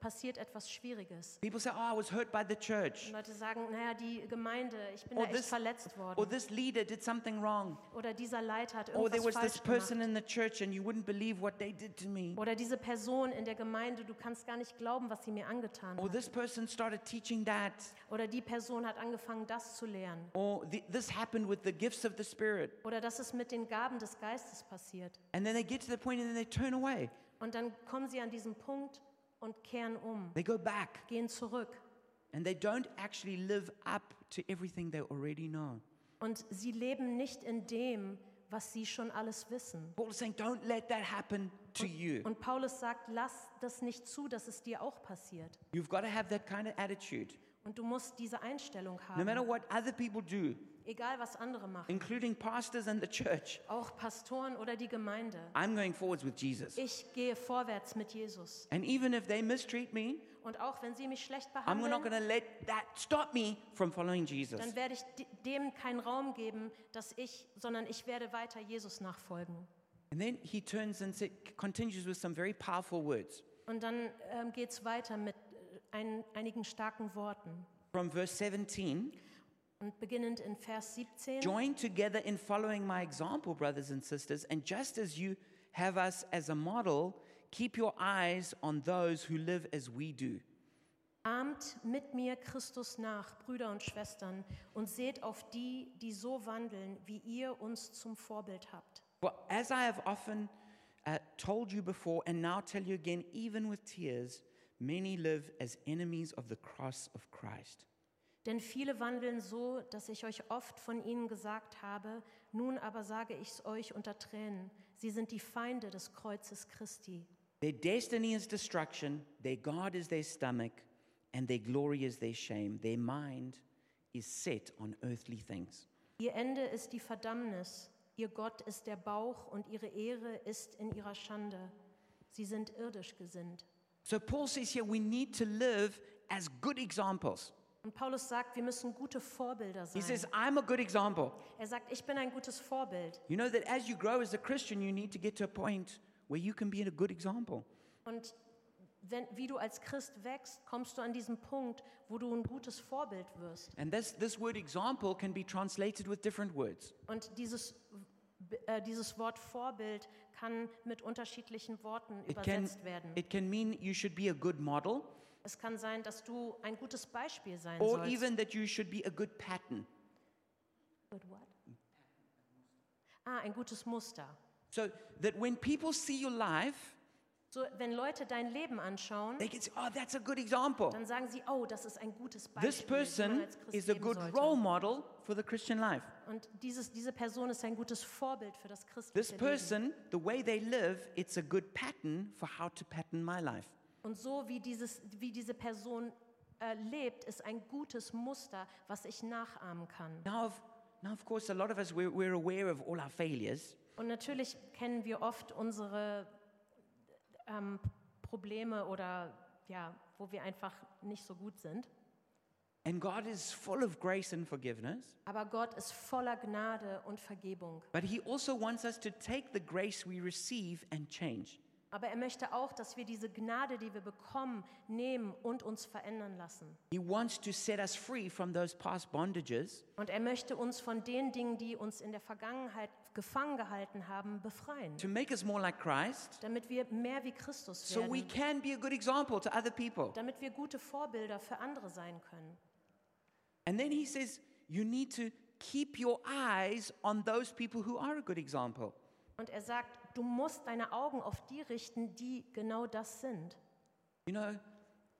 passiert etwas Schwieriges.
People say, oh, I was hurt by the church.
Leute sagen, naja, die Gemeinde, ich bin
Or
da echt
this-
verletzt
Or
worden.
this leader did something wrong.
Oder dieser Leiter hat
Or there was
irgendwas
this
falsch
person
gemacht.
in the church and you wouldn't believe what they did to me.
Oder diese Person in der Gemeinde, du kannst gar nicht glauben, was sie mir angetan
Or
hat.
this person started teaching that.
Oder die Person hat angefangen, das zu lehren.
Or the, this happened with the gifts of the Spirit.
Oder das ist mit den Gaben des Geistes passiert.
And then they get to the point and then they turn away.
Und dann kommen sie an diesen Punkt und kehren um,
They go back
gehen zurück.
and they don't actually live up to everything they already know.
Und sie leben nicht in dem, was sie schon alles wissen.
Paul is saying, don't let that happen to you.
Und Paulus sagt, lass das nicht zu, dass es dir auch passiert.
You've got to have that kind of attitude.
Und du musst diese Einstellung
No matter
haben,
what other people do,
egal was andere machen,
including pastors and the church,
auch Pastoren oder die Gemeinde.
I'm going forwards with Jesus.
Ich gehe vorwärts mit Jesus.
And even if they mistreat me,
Und auch wenn sie mich schlecht
I'm not
behandeln,
going to let that stop me from following Jesus.
dann werde ich de- dem keinen Raum geben, dass ich, sondern ich werde weiter Jesus nachfolgen.
And then he turns and continues with some very powerful words.
Und dann ähm, geht es weiter mit äh, ein, einigen starken Worten.
From verse 17
Und beginnend in Vers 17.
Join together in following my example, brothers and sisters, and just as you have us as a model, keep your eyes on those who live as we do.
Ahmt mit mir Christus nach, Brüder und Schwestern, und seht auf die, die so wandeln, wie ihr uns zum Vorbild habt.
For as I have often uh, told you before, and now tell you again, even with tears, many live as enemies of the cross of Christ.
Denn viele wandeln so, dass ich euch oft von ihnen gesagt habe, nun aber sage ich es euch unter Tränen, sie sind die Feinde des Kreuzes Christi.
Their destiny is destruction, their God is their stomach, and their glory is their shame. Their mind is set on earthly things.
Ihr Ende ist die Verdammnis, ihr Gott ist der Bauch und ihre Ehre ist in ihrer Schande. Sie sind irdisch gesinnt.
So Paul says here we need to live as good examples.
Und Paulus sagt, wir müssen gute Vorbilder
He
sein.
says, I'm a good example.
Er sagt, ich bin ein gutes Vorbild.
You know that as you grow as a Christian, you need to get to a point where you can be a good example.
Und wenn, wie du als Christ wächst, kommst du an diesen Punkt, wo du ein gutes Vorbild wirst.
And this, this word example can be translated with different words.
Und dieses, äh, dieses Wort Vorbild kann mit unterschiedlichen Worten
It can,
übersetzt werden.
it can mean you should be a good model,
Es kann sein, dass du ein gutes Beispiel sein
or
sollst.
even that you should be a good pattern.
Good what? Ah, ein gutes Muster.
So that when people see your life,
So, wenn Leute dein Leben anschauen,
they can say, oh, that's a good example.
dann sagen sie, oh, das ist ein gutes Beispiel,
This
wie man
person
als Christ
is a
leben
good
sollte.
role model for the Christian life.
Und dieses, diese Person ist ein gutes Vorbild für das
This
christliche Leben.
person, the way they live, it's a good pattern for how to pattern my life.
Und so wie, dieses, wie diese Person äh, lebt, ist ein gutes Muster, was ich nachahmen kann.
Now, of, now, of course, a lot of us, we're, we're aware of all our failures.
Und natürlich kennen wir oft unsere ähm, Probleme oder ja, wo wir einfach nicht so gut sind.
And God is full of grace and forgiveness.
Aber Gott ist voller Gnade und Vergebung.
But He also wants us to take the grace we receive and change.
Aber er möchte auch, dass wir diese Gnade, die wir bekommen, nehmen und uns verändern lassen.
He wants to set us free from those past bondages
Und er möchte uns von den Dingen, die uns in der Vergangenheit gefangen gehalten haben, befreien.
to make us more like Christ
Damit wir mehr wie Christus
so we
werden.
can be a good example to other people.
Damit wir gute Vorbilder für andere sein können.
And then He says, you need to keep your eyes on those people who are a good example.
Und er sagt, du musst deine Augen auf die richten, die genau das sind.
You know,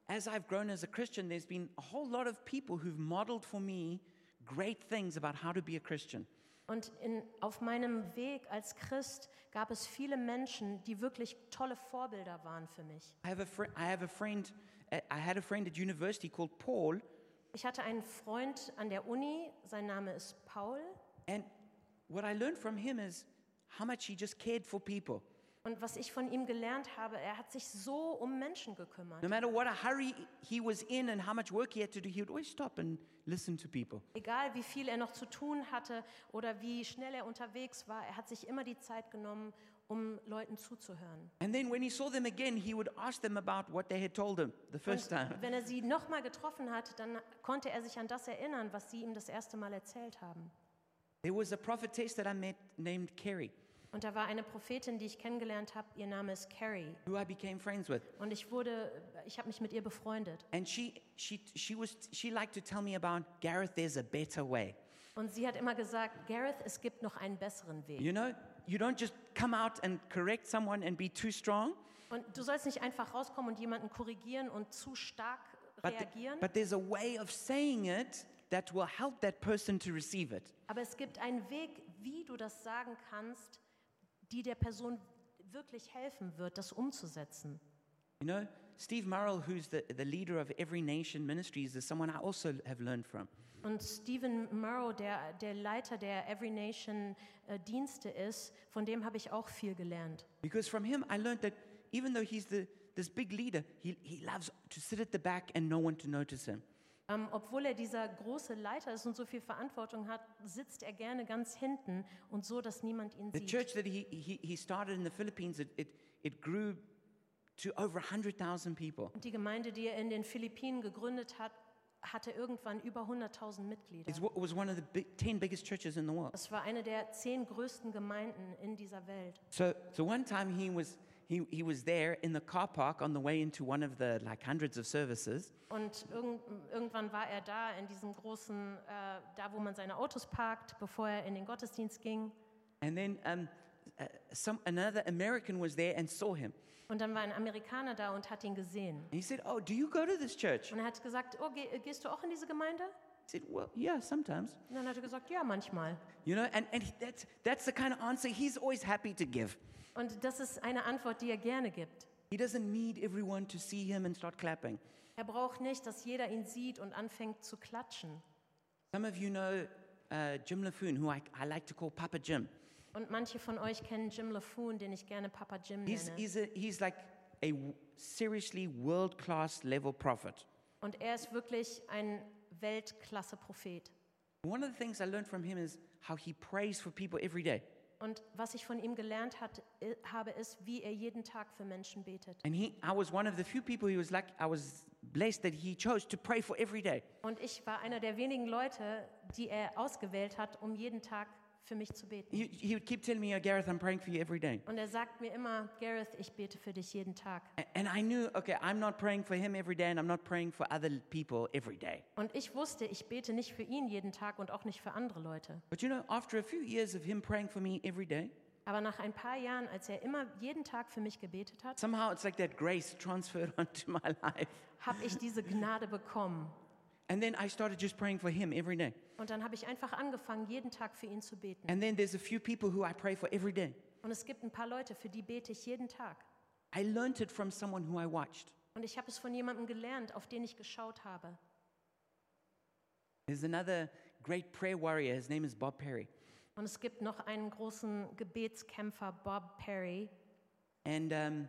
as I've grown as a Christian, there's been a whole lot of people who've modeled for me great things about how to be a Christian.
Und in, auf meinem Weg als Christ gab es viele Menschen, die wirklich tolle Vorbilder waren für mich.
I have a, fri I have a friend, uh, I had a friend at university called Paul,
Ich hatte einen Freund an der Uni, sein Name ist Paul.
and what I learned from him is how much he just cared for people.
Und was ich von ihm gelernt habe, er hat sich so um Menschen gekümmert.
No matter what a hurry he was in and how much work he had to do, he would always stop and listen to people.
Egal wie viel er noch zu tun hatte oder wie schnell er unterwegs war, er hat sich immer die Zeit genommen, um Leuten zuzuhören.
And then when he saw them again, he would ask them about what they had told him the first
Und
time.
wenn er sie nochmal getroffen hat, dann konnte er sich an das erinnern, was sie ihm das erste Mal erzählt haben.
There was a prophetess that I met named Carrie,
Und da war eine Prophetin, die ich kennengelernt habe, ihr Name ist Carrie.
who I became friends with.
Und ich wurde, ich habe mich mit ihr befreundet.
And she, she, she, was, she liked to tell me about Gareth, there's a better way.
Und sie hat immer gesagt, Gareth, es gibt noch einen besseren Weg.
You know, you don't just come out and correct someone and be too strong,
Und du sollst nicht einfach rauskommen und jemanden korrigieren und zu stark
but,
reagieren.
but there's a way of saying it that will help that person to receive it.
Aber es gibt einen Weg, wie du das sagen kannst, die der Person wirklich helfen wird, das umzusetzen.
You know, Steve Murrell, who's the, the leader of Every Nation Ministries, is someone I also have learned from.
Und Stephen Murrow, der, der Leiter der Every Nation äh, Dienste ist, von dem habe ich auch viel gelernt.
Because from him, I learned that even though he's the, this big leader, he, he loves to sit at the back and no one to notice him.
Ähm, obwohl er dieser große Leiter ist und so viel Verantwortung hat, sitzt er gerne ganz hinten und so, dass niemand ihn
The
sieht.
church that he, he, he started in the Philippines, it, it, it grew to over 100,000 people.
Und die Gemeinde, die er in den Philippinen gegründet hat, hatte irgendwann über 100.000 Mitglieder.
It was one of the big, 10 biggest churches in the world.
Es war eine der zehn größten Gemeinden in dieser Welt.
So, so one time he was, he, he was there in the car park on the way into one of the like hundreds of services.
Und irgend, irgendwann war er da in diesem großen, äh, da wo man seine Autos parkt, bevor er in den Gottesdienst ging.
And then um, uh, some, another American was there and saw him.
Und dann war ein Amerikaner da und hat ihn gesehen.
And he said, Oh, do you go to this church?
Und er hat gesagt, oh, geh, gehst du auch in diese Gemeinde?
I said, Well, yeah, sometimes.
Und dann hat er gesagt, ja, manchmal.
You know, and, and he- that's, that's the kind of answer he's always happy to give.
Und das ist eine Antwort, die er gerne gibt.
He doesn't need everyone to see him and start clapping.
Er braucht nicht, dass jeder ihn sieht und anfängt zu klatschen.
Some of you know uh, Jim LaFoon, who I, I like to call Papa Jim.
Und manche von euch kennen Jim LaFoon, den ich gerne Papa Jim
He's,
nenne.
he's, a, he's like a seriously world class level prophet.
Und er ist wirklich ein Weltklasse-Prophet.
One of the things I learned from him is how he prays for people every day.
Und was ich von ihm gelernt hat, habe, ist, wie er jeden Tag für Menschen betet.
And he, I was one of the few people he was like, I was blessed that he chose to pray for every day.
Und ich war einer der wenigen Leute, die er ausgewählt hat, um jeden Tag für mich zu beten.
He, he would keep telling me, oh, Gareth, I'm praying for you every day.
Und er sagt mir immer, Gareth, ich bete für dich jeden Tag.
And I knew, okay, I'm not praying for him every day and I'm not praying for other people every day.
Und ich wusste, ich bete nicht für ihn jeden Tag und auch nicht für andere Leute.
But you know, after a few years of him praying for me every day,
Aber nach ein paar Jahren, als er immer jeden Tag für mich gebetet hat,
somehow it's like that grace transferred onto my life.
habe ich diese Gnade bekommen.
And then I started just praying for him every day.
Und dann habe ich einfach angefangen, jeden Tag für ihn zu beten.
And then there's a few people who I pray for every day.
Und es gibt ein paar Leute, für die bete ich jeden Tag.
I learned it from someone who I watched.
Und ich habe es von jemandem gelernt, auf den ich geschaut habe.
There's another great prayer warrior. His name is Bob Perry.
Und es gibt noch einen großen Gebetskämpfer, Bob Perry.
And um,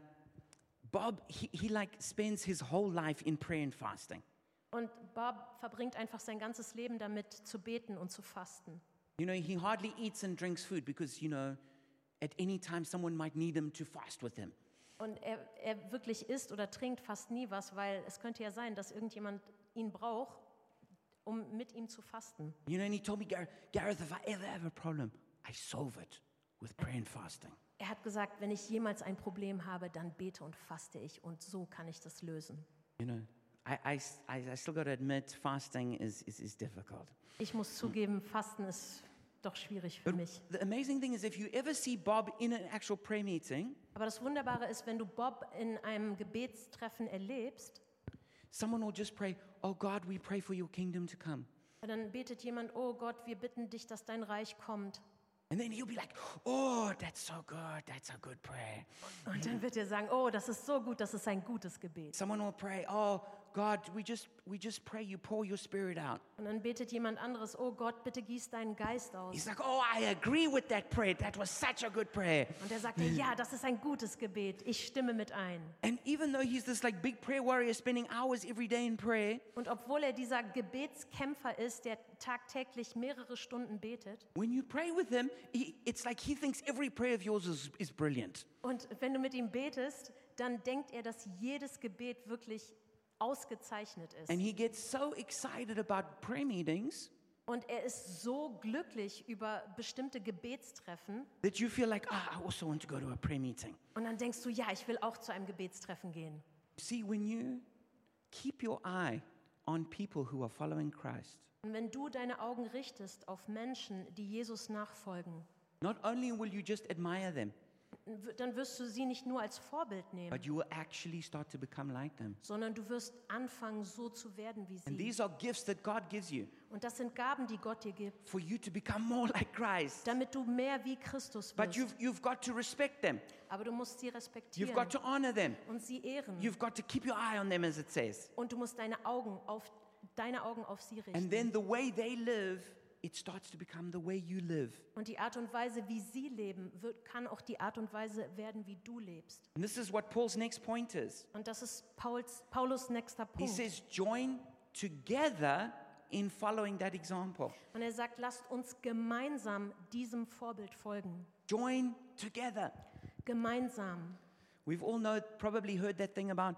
Bob, he, he like spends his whole life in prayer and fasting.
Und Bob verbringt einfach sein ganzes Leben damit, zu beten und zu fasten.
You know, he hardly eats and drinks food because, you know, at any time someone might need him to fast with him.
Und er, er wirklich isst oder trinkt fast nie was, weil es könnte ja sein, dass irgendjemand ihn braucht, um mit ihm zu fasten.
You know, and he told me, Gareth, Gareth if I ever have a problem, I solve it with prayer and fasting.
Er hat gesagt, wenn ich jemals ein Problem habe, dann bete und faste ich und so kann ich das lösen.
You know, I, I I- I still got to admit, fasting is, is, is difficult.
Ich muss zugeben, Fasten ist doch schwierig für
But
mich.
the amazing thing is, if you ever see Bob in an actual prayer meeting,
Aber das Wunderbare ist, wenn du Bob in einem Gebetstreffen erlebst,
someone will just pray, Oh God, we pray for your kingdom to come.
dann betet jemand, oh Gott, wir bitten dich, dass dein Reich kommt.
And then he'll be like, Oh, that's so good. That's a good prayer.
Und dann wird er sagen, oh, das ist so gut, das ist ein gutes Gebet.
Someone will pray, Oh, God, we just, we just pray you pour your spirit out.
Und dann betet jemand anderes, oh Gott, bitte gieß deinen Geist aus.
He's like, Oh, I agree with that prayer. That was such a good prayer.
Und er sagte, ja, das ist ein gutes Gebet, ich stimme mit ein.
And even though he's this like big prayer warrior spending hours every day in prayer,
Und obwohl er dieser Gebetskämpfer ist, der tagtäglich mehrere Stunden betet,
when you pray with him, he, it's like he thinks every prayer of yours is, is brilliant.
und wenn du mit ihm betest, dann denkt er, dass jedes Gebet wirklich ausgezeichnet ist.
And he gets so excited about prayer meetings
Und er ist so glücklich über bestimmte Gebetstreffen.
that you feel like, ah, I also want to go to a prayer meeting.
Und dann denkst du, ja, ich will auch zu einem Gebetstreffen gehen.
See, when you keep your eye on people who are following Christ,
Und wenn du deine Augen richtest auf Menschen, die Jesus nachfolgen,
not only will you just admire them,
dann wirst du sie nicht nur als Vorbild nehmen,
but you will actually start to become like them.
sondern du wirst anfangen, so zu werden wie
And
sie.
these are gifts that God gives you
Und das sind Gaben, die Gott dir gibt,
for you to become more like Christ.
damit du mehr wie Christus
But you've,
wirst.
you've got to respect them.
Aber du musst sie
You've
respektieren
got to honor them.
und sie ehren.
You've got to keep your eye on them, as it says.
Und du musst deine Augen auf, deine Augen auf sie
And
richten.
then the way they live, it starts to become the way you live.
Und die Art und Weise, wie sie leben, wird, kann auch die Art und Weise werden, wie du lebst.
And this is what Paul's next point is.
Und das ist Pauls, Paulus nächster
He
Punkt.
says, join together in following that example.
Und er sagt, lasst uns gemeinsam diesem Vorbild folgen.
Join together.
Gemeinsam.
We've all know, probably heard that thing about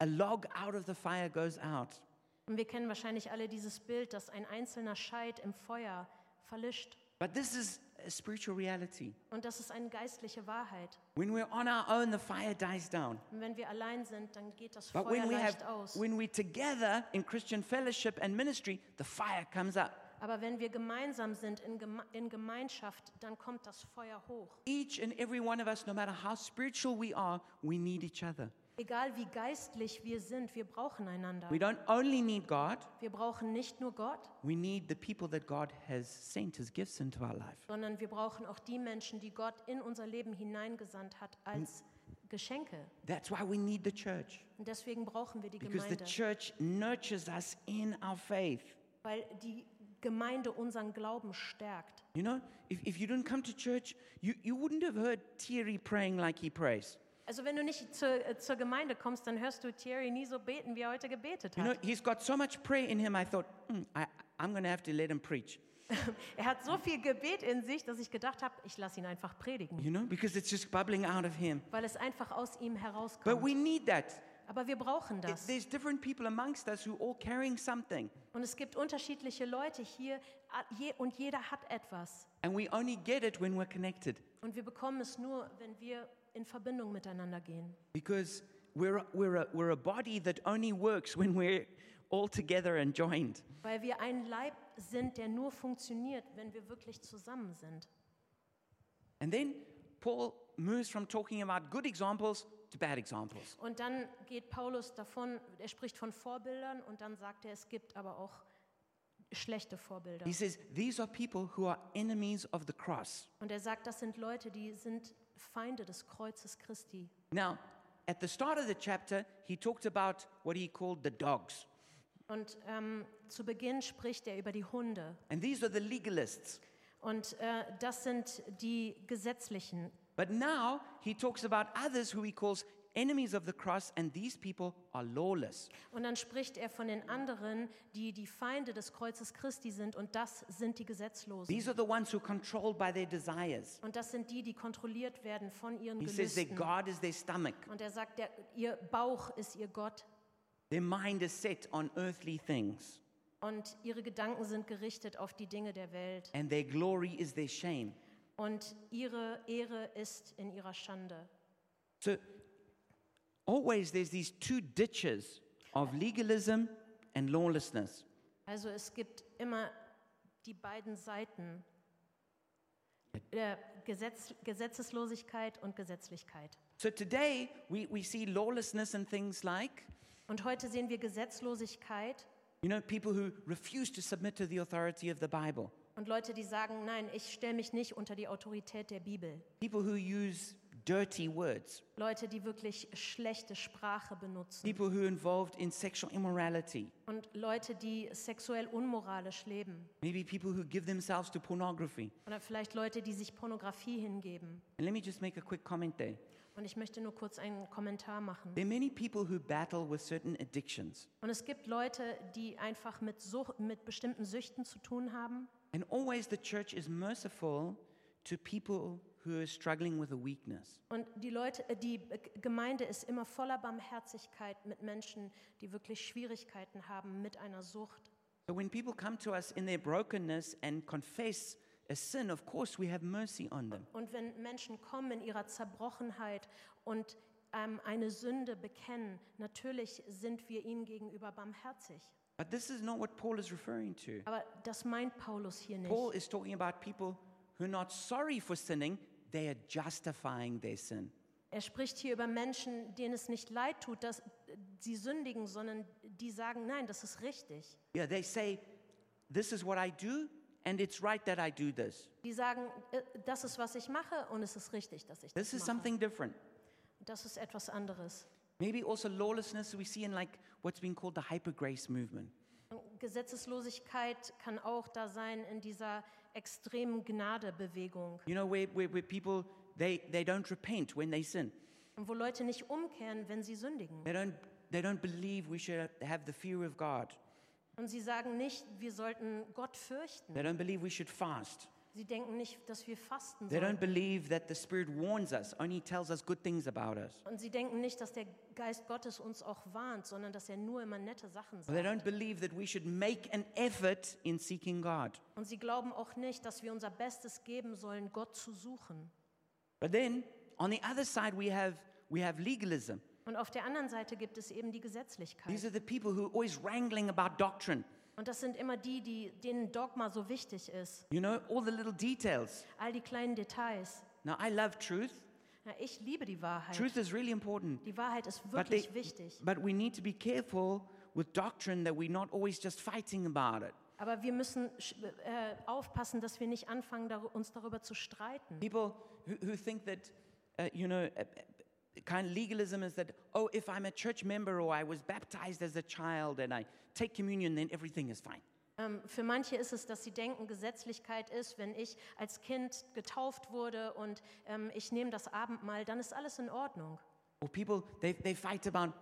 a log out of the fire goes out.
Und wir kennen wahrscheinlich alle dieses Bild, dass ein einzelner Scheit im Feuer verlischt.
But this is a spiritual reality.
Und das ist eine geistliche Wahrheit.
When we're on our own, the fire dies down.
Und wenn wir allein sind, dann geht das
But
Feuer
when we have,
leicht aus.
when we're together in Christian fellowship and ministry, the fire comes up.
Aber wenn wir gemeinsam sind in, Geme in Gemeinschaft, dann kommt das Feuer hoch.
Each and every one of us, no matter how spiritual we are, we need each other.
Egal wie geistlich wir sind, wir brauchen einander.
We don't only need God,
Wir brauchen nicht nur Gott,
we need the people that God has sent as gifts into our life.
sondern wir brauchen auch die Menschen, die Gott in unser Leben hineingesandt hat als Geschenke.
That's why we need the church.
Und deswegen brauchen wir die
Because the
Gemeinde,
church nurtures us in our faith.
weil die Gemeinde unseren Glauben stärkt.
You know, if, if you didn't come to church, you, you wouldn't have heard Thierry praying like he prays.
Also wenn du nicht zur, äh, zur Gemeinde kommst, dann hörst du Thierry nie so beten, wie er heute gebetet
You know,
hat.
he's got so much prayer in him, I thought, "Hmm, I, I'm going to have to let him preach.
Er hat so viel Gebet in sich, dass ich gedacht habe, ich lasse ihn einfach predigen,
You know, because it's just bubbling out of him.
weil es einfach aus ihm
But
herauskommt.
we need that.
Aber wir brauchen das.
There's different people amongst us who all carrying something.
Und es gibt unterschiedliche Leute hier und jeder hat etwas.
And we only get it when we're connected.
Und wir bekommen es nur, wenn wir in Verbindung miteinander gehen.
Because we're, a- we're, a, we're a body that only works when we're all together and joined.
Weil wir ein Leib sind, der nur funktioniert, wenn wir wirklich zusammen sind.
And then Paul moves from talking about good examples to bad examples.
Und dann geht Paulus davon, er spricht von Vorbildern und dann sagt er, es gibt aber auch schlechte Vorbilder.
He says, These are people who are enemies of the cross.
Und er sagt, das sind Leute, die sind Feinde des Kreuzes Christi.
Now, at the start of the chapter, he talked about what he called the dogs.
Und ähm, zu Beginn spricht er über die Hunde.
And these are the legalists.
Und äh, das sind die Gesetzlichen.
But now he talks about others who he calls enemies of the cross, and these people are lawless.
Und dann spricht er von den anderen, die die Feinde des Kreuzes Christi sind. Und das sind die Gesetzlosen.
These are the ones who are controlled by their desires.
Und das sind die, die kontrolliert werden von ihren
He says their
Gelüsten.
God is their stomach,
Und er sagt, der, ihr Bauch ist ihr Gott.
their mind is set on earthly things,
Und ihre Gedanken sind gerichtet auf die Dinge der Welt.
and their glory is their shame.
Und ihre Ehre ist in ihrer Schande.
So, always there's these two ditches of legalism and lawlessness.
Also es gibt immer die beiden Seiten der Gesetz, Gesetzeslosigkeit und Gesetzlichkeit.
So, today we, we see lawlessness and things like,
Und heute sehen wir Gesetzlosigkeit
you know, people who refuse to submit to the authority of the Bible,
und Leute, die sagen, nein, ich stelle mich nicht unter die Autorität der Bibel.
people who use dirty words,
Leute, die wirklich schlechte Sprache benutzen.
people who are involved in sexual immorality,
Und Leute, die sexuell unmoralisch leben.
maybe people who give themselves to pornography.
Oder vielleicht Leute, die sich Pornografie hingeben.
And let me just make a quick comment there.
Und ich möchte nur kurz einen Kommentar machen.
There are many people who battle with certain addictions,
Und es gibt Leute, die einfach mit, Sucht, mit bestimmten Süchten zu tun haben.
and always the church is merciful to people who are struggling with a weakness.
Und die Leute, äh, die äh, Gemeinde ist immer voller Barmherzigkeit mit Menschen, die wirklich Schwierigkeiten haben mit einer Sucht.
So when people come to us in their brokenness and confess a sin, of course we have mercy on them.
Und wenn Menschen kommen in ihrer Zerbrochenheit und ähm, eine Sünde bekennen, natürlich sind wir ihnen gegenüber barmherzig.
But this is not what Paul is referring to.
Aber das meint Paulus hier nicht.
Paul is talking about people who are not sorry for sinning, they are justifying their sin.
Er spricht hier über Menschen, denen es nicht leid tut, dass sie sündigen, sondern die sagen, nein, das ist richtig.
Yeah, they say, This is what I do, and it's right that I do this.
Die sagen, äh, das ist, was ich mache und es ist richtig, dass ich
This
das
is
mache.
something different.
Das ist etwas anderes.
Maybe also lawlessness we see in like what's been called the hyper grace movement.
Gesetzeslosigkeit kann auch da sein in dieser extremen Gnadebewegung,
You know, where, where, where people, they, they don't repent when they sin.
wo Leute nicht umkehren, wenn sie sündigen.
They don't, they don't believe we should have the fear of God.
Und sie sagen nicht, wir sollten Gott fürchten.
They don't believe we should fast.
Sie denken nicht, dass wir fasten
They don't
sollen.
believe that the Spirit warns us, only tells us good things about us.
Und sie denken nicht, dass der Geist Gottes uns auch warnt, sondern dass er nur immer nette Sachen
Or they don't
sagt.
believe that we should make an effort in seeking God.
Und sie glauben auch nicht, dass wir unser Bestes geben sollen, Gott zu suchen.
But then, on the other side, we have, we have legalism.
Und auf der anderen Seite gibt es eben die Gesetzlichkeit.
These are the people who are always wrangling about doctrine.
Und das sind immer die, die, denen Dogma so wichtig ist.
You know, all the little details.
All die kleinen Details.
Now, I love truth.
Ja, ich liebe die Wahrheit.
Truth is really important.
Die Wahrheit ist
But, they-
wirklich wichtig.
but we need to be careful with doctrine that we're not always just fighting about it.
Aber wir müssen äh, aufpassen, dass wir nicht anfangen, dar uns darüber zu streiten.
People who, who think that, uh, you know, kind of legalism is that, oh, if I'm a church member or I was baptized as a child and I take communion, then everything is fine.
Ähm, für manche ist es, dass sie denken, Gesetzlichkeit ist, wenn ich als Kind getauft wurde und ähm, ich nehme das Abendmahl, dann ist alles in Ordnung.
Or people, they, they fight about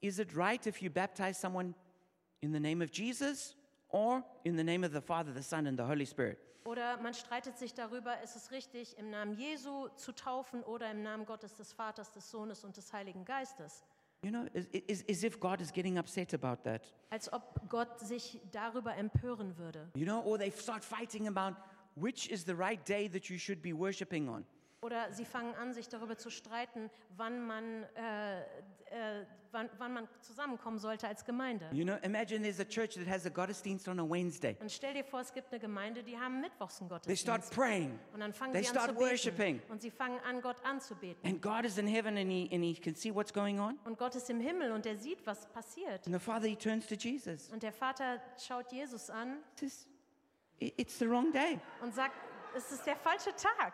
is it right if you baptize someone in the name of Jesus or in the name of the Father, the Son, and the Holy Spirit?
Oder man streitet sich darüber, ist es richtig, im Namen Jesu zu taufen oder im Namen Gottes des Vaters, des Sohnes und des Heiligen Geistes.
You know, as, as, if God is getting upset about that.
Als ob Gott sich darüber empören würde.
You know, or they start fighting about which is the right day that you should be worshiping on.
Oder sie fangen an, sich darüber zu streiten, wann man, äh, äh, wann, wann man zusammenkommen sollte als Gemeinde.
You know, imagine there's a church that has a Gottesdienst on a Wednesday.
Und stell dir vor, es gibt eine Gemeinde, die haben Mittwochs einen
They start
Gottesdienst.
praying,
Und dann fangen
they
sie an zu
start
beten.
worshiping,
Und sie fangen an, Gott anzubeten.
and God is in heaven and he, and he can see what's going on.
Und Gott ist im Himmel und er sieht, was passiert.
And the Father, he turns to Jesus.
Und der Vater schaut Jesus an
Says, "I- It's the wrong day.
und sagt, es ist der falsche Tag.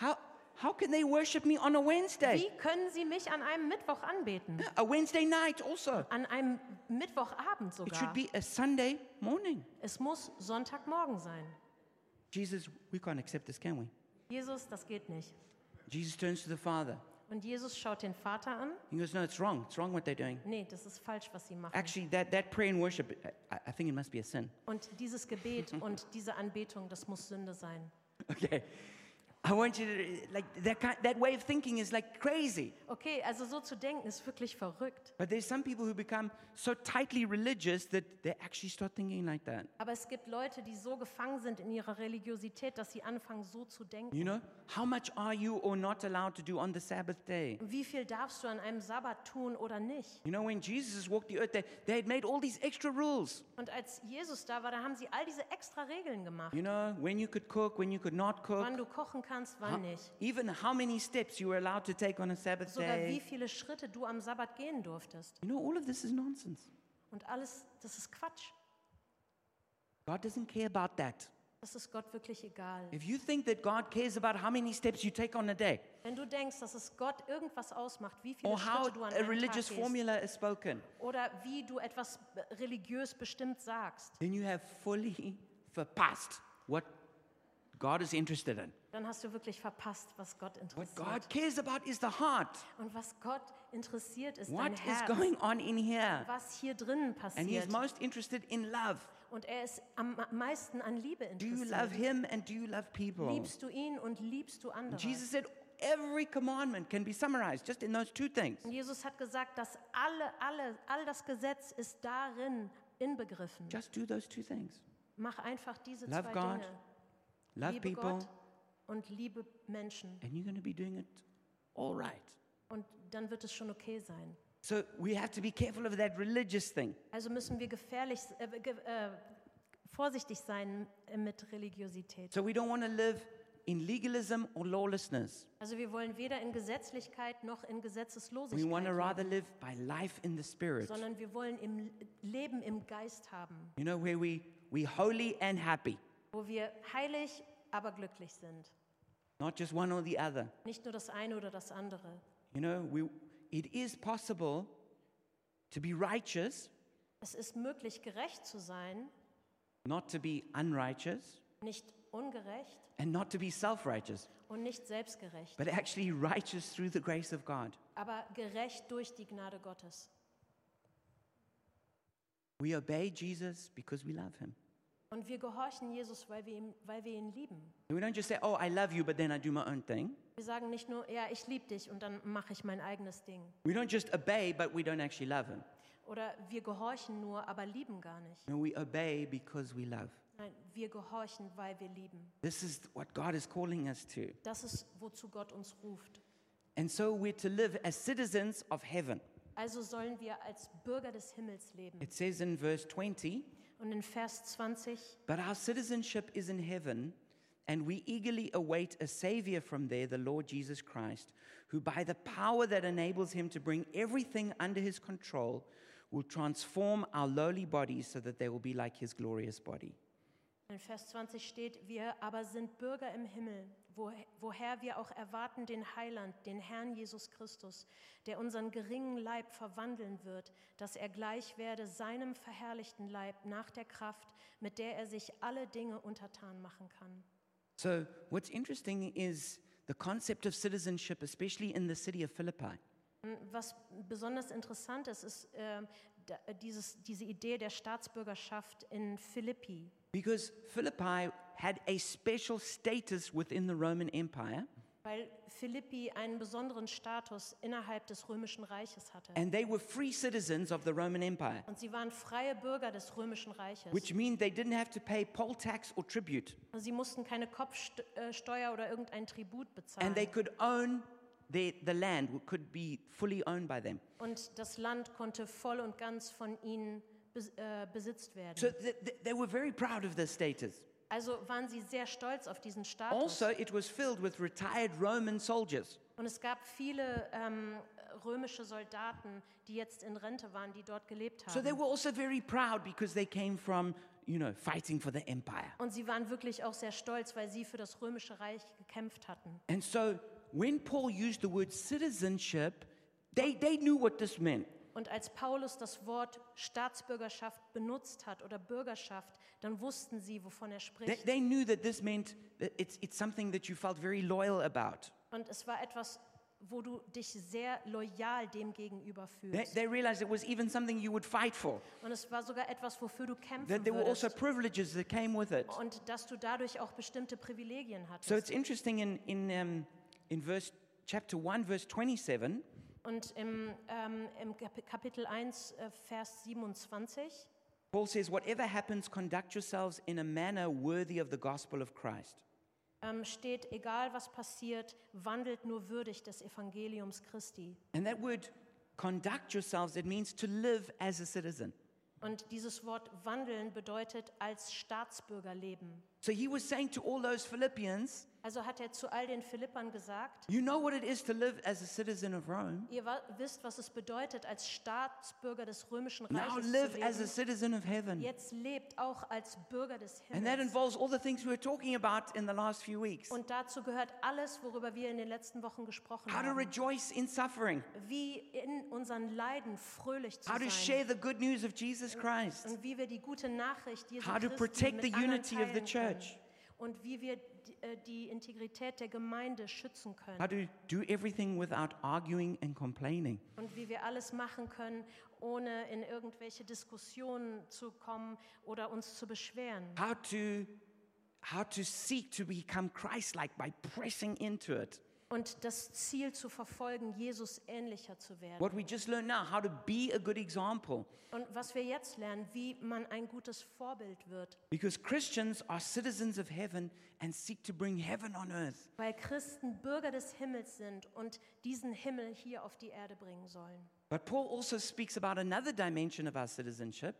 How, how can they worship me on a Wednesday?
Wie können sie mich an einem Mittwoch anbeten?
A Wednesday night also.
An einem Mittwochabend
It
sogar.
should be a Sunday morning.
Es muss Sonntagmorgen sein.
Jesus, we can't accept this, can we?
Jesus, das geht nicht.
Jesus turns to the Father.
Und Jesus schaut den Vater an.
He goes, No, it's wrong. It's wrong what they're doing.
Nee, das ist falsch, was sie machen.
Actually, that, that prayer and worship, I, I think it must be a sin.
Und dieses Gebet und diese Anbetung, das muss Sünde sein.
Okay. I want you to, like, that, kind, that way of thinking is like crazy.
Okay, also so zu denken ist wirklich verrückt.
But there's some people who become so tightly religious that they actually start thinking like that.
Aber es gibt Leute, die so gefangen sind in ihrer Religiosität, dass sie anfangen, so zu denken.
You know, how much are you or not allowed to do on the Sabbath day?
Wie viel darfst du an einem Sabbat tun oder nicht?
You know, when Jesus walked the earth, they, they had made all these extra rules.
Und als Jesus da war, da haben sie all diese extra Regeln gemacht.
You know, when you could cook, when you could not cook,
Wann du kochen kannst, wann nicht.
even how many steps you were allowed to take on a Sabbath
Sogar wie
day.
viele Schritte du am Sabbat gehen durftest.
You know, all of this is nonsense.
Und alles, das ist Quatsch.
God doesn't care about that.
Das ist Gott wirklich egal.
If you think that God cares about how many steps you take on a day
Wenn du denkst, dass es Gott irgendwas ausmacht, wie viele
or how
Schritte du an
a
einem Tag
religious
gehst,
formula is spoken,
oder wie du etwas religiös bestimmt sagst,
then you have fully verpasst what God is interested in.
Dann hast du wirklich verpasst, was Gott
What
interessiert.
God cares about is the heart.
Und was Gott interessiert, ist
What
dein
is
Herz.
going on in here?
Was hier drinnen
And He's
passiert.
most interested in love.
Und er ist am meisten an Liebe
Do you love
interessiert.
Him and do you love people?
Liebst du ihn und liebst du andere?
Jesus said every commandment can be summarized just in those two things.
Und Jesus hat gesagt, dass alle, alle, all das Gesetz ist darin inbegriffen.
Just do those two things.
Mach einfach diese
Love
zwei
God,
Dinge.
Love
liebe
people,
Gott und liebe Menschen.
and you're going to be doing it all right.
Und dann wird es schon okay sein.
So we have to be careful of that religious thing.
Also müssen wir gefährlich, äh, ge, äh, vorsichtig sein äh, mit Religiosität.
So we don't want to live in legalism or lawlessness.
Also wir wollen weder in Gesetzlichkeit noch in
We
Gesetzeslosigkeit
want to rather
leben,
live by life in the Spirit.
sondern wir wollen im Leben im Geist haben,
You know, where we we holy and happy,
wo wir heilig, aber glücklich sind.
Not just one or the other.
Nicht nur das eine oder das andere.
You know, we it is possible to be righteous,
Es ist möglich, gerecht zu sein,
not to be unrighteous,
nicht ungerecht
and not to be self-righteous,
und nicht selbstgerecht,
but actually righteous through the grace of God.
aber gerecht durch die Gnade Gottes.
We obey Jesus because we love him.
Und wir gehorchen Jesus, weil wir, ihm, weil wir ihn lieben.
We don't just say, "Oh, I love you," but then I do my own thing.
Wir sagen nicht nur, ja, ich liebe dich und dann mache ich mein eigenes Ding.
We don't just obey, but we don't actually love him.
Oder wir gehorchen nur, aber lieben gar nicht.
No, we obey because we love.
Nein, wir gehorchen, weil wir lieben.
This is what God is calling us to.
Das ist, wozu Gott uns ruft.
And so we're to live as citizens of heaven.
Also sollen wir als Bürger des Himmels leben.
It says in verse 20,
Und in Vers 20,
But our citizenship is in heaven, and we eagerly await a Savior from there, the Lord Jesus Christ, who by the power that enables him to bring everything under his control will transform our lowly bodies so that they will be like his glorious body.
In Vers 20 steht, wir aber sind Bürger im Himmel, wo, woher wir auch erwarten den Heiland, den Herrn Jesus Christus, der unseren geringen Leib verwandeln wird, dass er gleich werde seinem verherrlichten Leib nach der Kraft, mit der er sich alle Dinge untertan machen kann.
So, what's interesting is the concept of citizenship, especially in the city of Philippi.
Was besonders interessant ist, ist äh, dieses, diese Idee der Staatsbürgerschaft in Philippi.
Because Philippi had a special status within the Roman Empire,
Weil Philippi einen besonderen Status innerhalb des Römischen Reiches hatte.
and they were free citizens of the Roman Empire,
Und sie waren freie Bürger des Römischen Reiches.
which means they didn't have to pay poll tax or tribute,
Sie mussten keine Kopfsteuer oder irgendein Tribut bezahlen.
and they could own their, the land, could be fully owned by them.
Und das Land konnte voll und ganz von ihnen besitzt werden.
So th- th- they were very proud of this status.
Also waren sie sehr stolz auf diesen Status.
Also, it was filled with retired Roman soldiers.
Und es gab viele ähm, römische Soldaten, die jetzt in Rente waren, die dort gelebt
So they
haben.
were also very proud because they came from, you know, fighting for the empire.
Und sie waren wirklich auch sehr stolz, weil sie für das römische Reich gekämpft hatten.
And so when Paul used the word citizenship, they, they knew what this meant.
Und als Paulus das Wort Staatsbürgerschaft benutzt hat oder Bürgerschaft, dann wussten sie, wovon er
They,
spricht.
they knew that this meant that it's, it's something that you felt very loyal about.
Und es war etwas, wo du dich sehr loyal dem gegenüber
They,
fühlst.
they realized it was even something you would fight for,
Und es war sogar etwas, wofür du kämpfen
that there were also
würdest.
privileges that came with it.
Und dass du dadurch auch bestimmte Privilegien
So
hattest.
it's interesting in, in, um, in verse, chapter 1, verse 27,
Und im, ähm, im Kap- Kapitel 1, äh, Vers 27,
Paul says, Whatever happens, conduct yourselves in a manner worthy of the gospel of Christ.
ähm, steht, egal was passiert, wandelt nur würdig des Evangeliums Christi.
And that word, conduct yourselves, it means to live as a citizen.
Und dieses Wort wandeln bedeutet als Staatsbürger leben.
So he was saying to all those Philippians,
Also hat er zu all den Philippern gesagt,
You know what it is to live as a citizen of Rome?
ihr wa- wisst, was es bedeutet, als Staatsbürger des römischen
Now
Reiches zu
live as a
leben.
citizen of heaven.
Jetzt lebt auch als Bürger des
And that
Himmels.
involves all the things we were talking about in the last few weeks.
Und dazu gehört alles, worüber wir in den letzten Wochen gesprochen
How to
haben.
rejoice in suffering,
Wie in unseren Leiden fröhlich zu
how to
sein.
share the good news of Jesus Christ,
Und wie wir die gute Nachricht Jesu
How to
Christi
protect
mit
the
anderen
unity of the
teilen
church.
Können. Und wie wir die, äh, die Integrität der Gemeinde schützen können.
how to do everything without arguing and complaining.
Und wie wir alles machen können, ohne in irgendwelche Diskussionen zu kommen oder uns zu beschweren.
How to, how to seek to become Christ like by pressing into it.
Und das Ziel zu verfolgen, Jesus ähnlicher zu werden.
What we just learned now, how to be a good example.
Und was wir jetzt lernen, wie man ein gutes Vorbild wird.
Because Christians are citizens of heaven and seek to bring heaven on earth.
Weil Christen Bürger des Himmels sind und diesen Himmel hier auf die Erde bringen sollen.
But Paul also speaks about another dimension of our citizenship,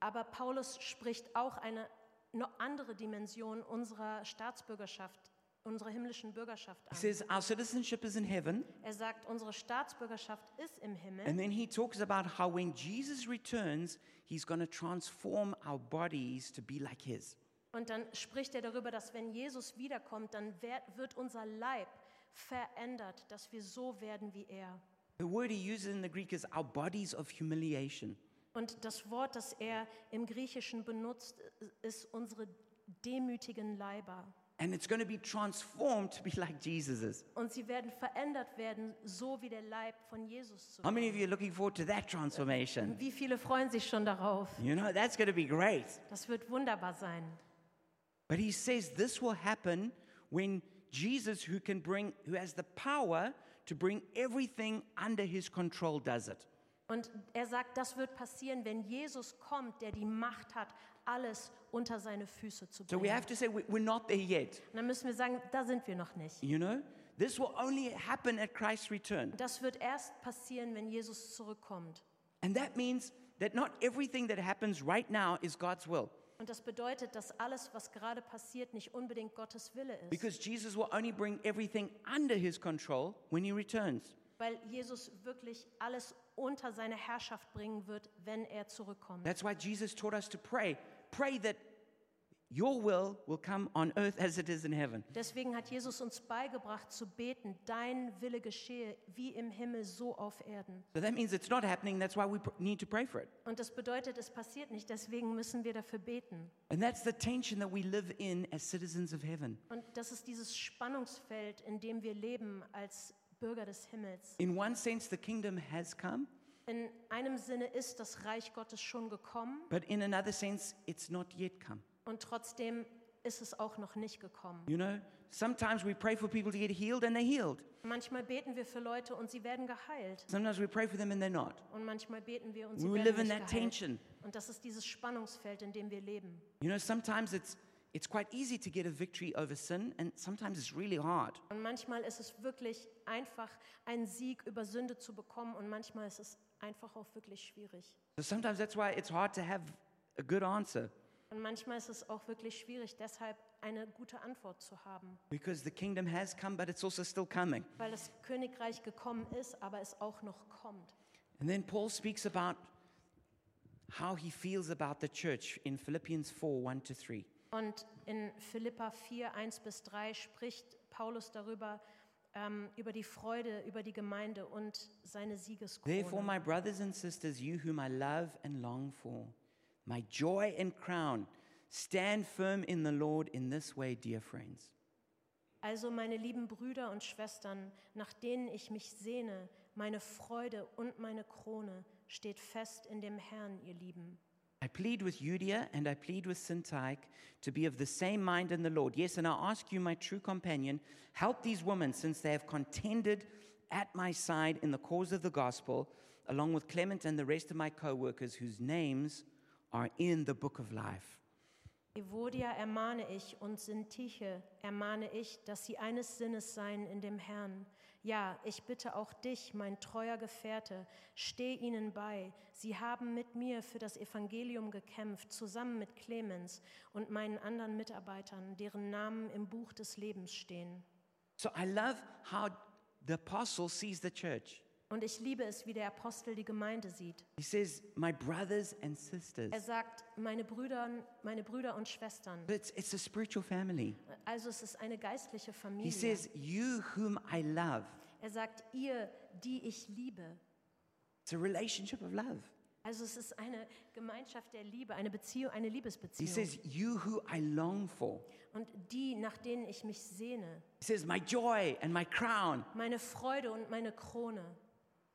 Aber Paulus spricht auch eine noch andere Dimension unserer Staatsbürgerschaft, unserer himmlischen Bürgerschaft
He
an.
says our citizenship is in heaven,
Er sagt, unsere Staatsbürgerschaft ist im Himmel.
and then he talks about how when Jesus returns, he's going to transform our bodies to be like his.
Und dann spricht er darüber, dass wenn Jesus wiederkommt, dann wird unser Leib verändert, dass wir so werden wie er.
The word he uses in the Greek is our bodies of humiliation.
Und das Wort, das er im Griechischen benutzt, ist unsere demütigen Leiber.
And it's going to be transformed to be like Jesus's.
Und sie werden verändert werden, so wie der Leib von Jesus zu
How many of you are looking forward to that transformation?
Wie viele freuen sich schon darauf?
You know, that's going to be great.
Das wird wunderbar sein.
But he says this will happen when Jesus, who can bring, who has the power to bring everything under his control, does it.
Und er sagt, das wird passieren, wenn Jesus kommt, der die Macht hat, alles unter seine Füße zu
So we
bringen.
have to say we- we're not there yet.
Und dann müssen wir sagen, da sind wir noch nicht.
You know, this will only happen at Christ's return.
Das wird erst passieren, wenn Jesus zurückkommt.
And that means that not everything that happens right now is God's will.
Und das bedeutet, dass alles, was gerade passiert, nicht unbedingt Gottes Wille ist.
Because Jesus will only bring everything under his control when he returns.
Weil Jesus wirklich alles unter seine Herrschaft bringen wird, wenn er zurückkommt.
That's why Jesus taught us to pray. Pray that your will will come on earth as it is in heaven.
Deswegen hat Jesus uns beigebracht zu beten, dein Wille geschehe wie im Himmel so auf Erden.
So that means it's not happening. That's why we need to pray for it.
Und das bedeutet, es passiert nicht, deswegen müssen wir dafür beten.
And that's the tension that we live in as citizens of heaven.
Und das ist dieses Spannungsfeld, in dem wir leben als Bürger des Himmels.
In one sense, the kingdom has come,
In einem Sinne ist das Reich Gottes schon gekommen
but in another sense, it's not yet come.
und trotzdem ist es auch noch nicht gekommen.
You know, sometimes we pray for people to get healed and they're healed.
Manchmal beten wir für Leute und sie werden geheilt.
Sometimes we pray for them and they're not.
Und manchmal beten wir und sie
We
werden
live in
nicht
that
geheilt.
tension.
Und das ist dieses Spannungsfeld, in dem wir leben.
You know, sometimes it's it's quite easy to get a victory over sin, and sometimes it's really hard.
Und manchmal ist es wirklich einfach, einen Sieg über Sünde zu bekommen und manchmal ist es einfach auch wirklich schwierig.
So sometimes that's why it's hard to have a good answer
Und manchmal ist es auch wirklich schwierig, deshalb eine gute Antwort zu haben,
because the kingdom has come, but it's also still coming.
weil das Königreich gekommen ist, aber es auch noch kommt.
And then Paul speaks about how he feels about the church in Philippians 4 1 to 3.
Und in Philippa 4, 1 bis 3 spricht Paulus darüber, ähm, über die Freude, über die Gemeinde und seine
Therefore,
Siegeskrone.
my brothers and sisters, you whom I love and long for, my joy and crown, stand firm in the Lord in this way, dear friends.
Also meine lieben Brüder und Schwestern, nach denen ich mich sehne, meine Freude und meine Krone, steht fest in dem Herrn, ihr Lieben.
I plead with Eudia and I plead with Syntyche to be of the same mind in the Lord. Yes, and I ask you, my true companion, help these women since they have contended at my side in the cause of the gospel, along with Clement and the rest of my co workers whose names are in the book of life.
Evodia ermahne ich und Sintiche ermahne ich, dass sie eines Sinnes seien in dem Herrn. Ja, ich bitte auch dich, mein treuer Gefährte, steh ihnen bei. Sie haben mit mir für das Evangelium gekämpft, zusammen mit Clemens und meinen anderen Mitarbeitern, deren Namen im Buch des Lebens stehen.
So I love how the apostle sees the church.
Und ich liebe es, wie der Apostel die Gemeinde sieht.
He says, My brothers and sisters.
Er sagt, meine Brüder, meine Brüder und Schwestern.
It's, it's a spiritual family.
Also es ist eine geistliche
He
Familie.
says, You whom I love.
Er sagt, ihr, die ich liebe.
It's a relationship of love.
Also es ist eine Gemeinschaft der Liebe, eine Beziehung, eine
He
Liebesbeziehung.
says, You who I long for.
Und die, nach denen ich mich sehne.
He says, My joy and my crown.
Meine Freude und meine Krone.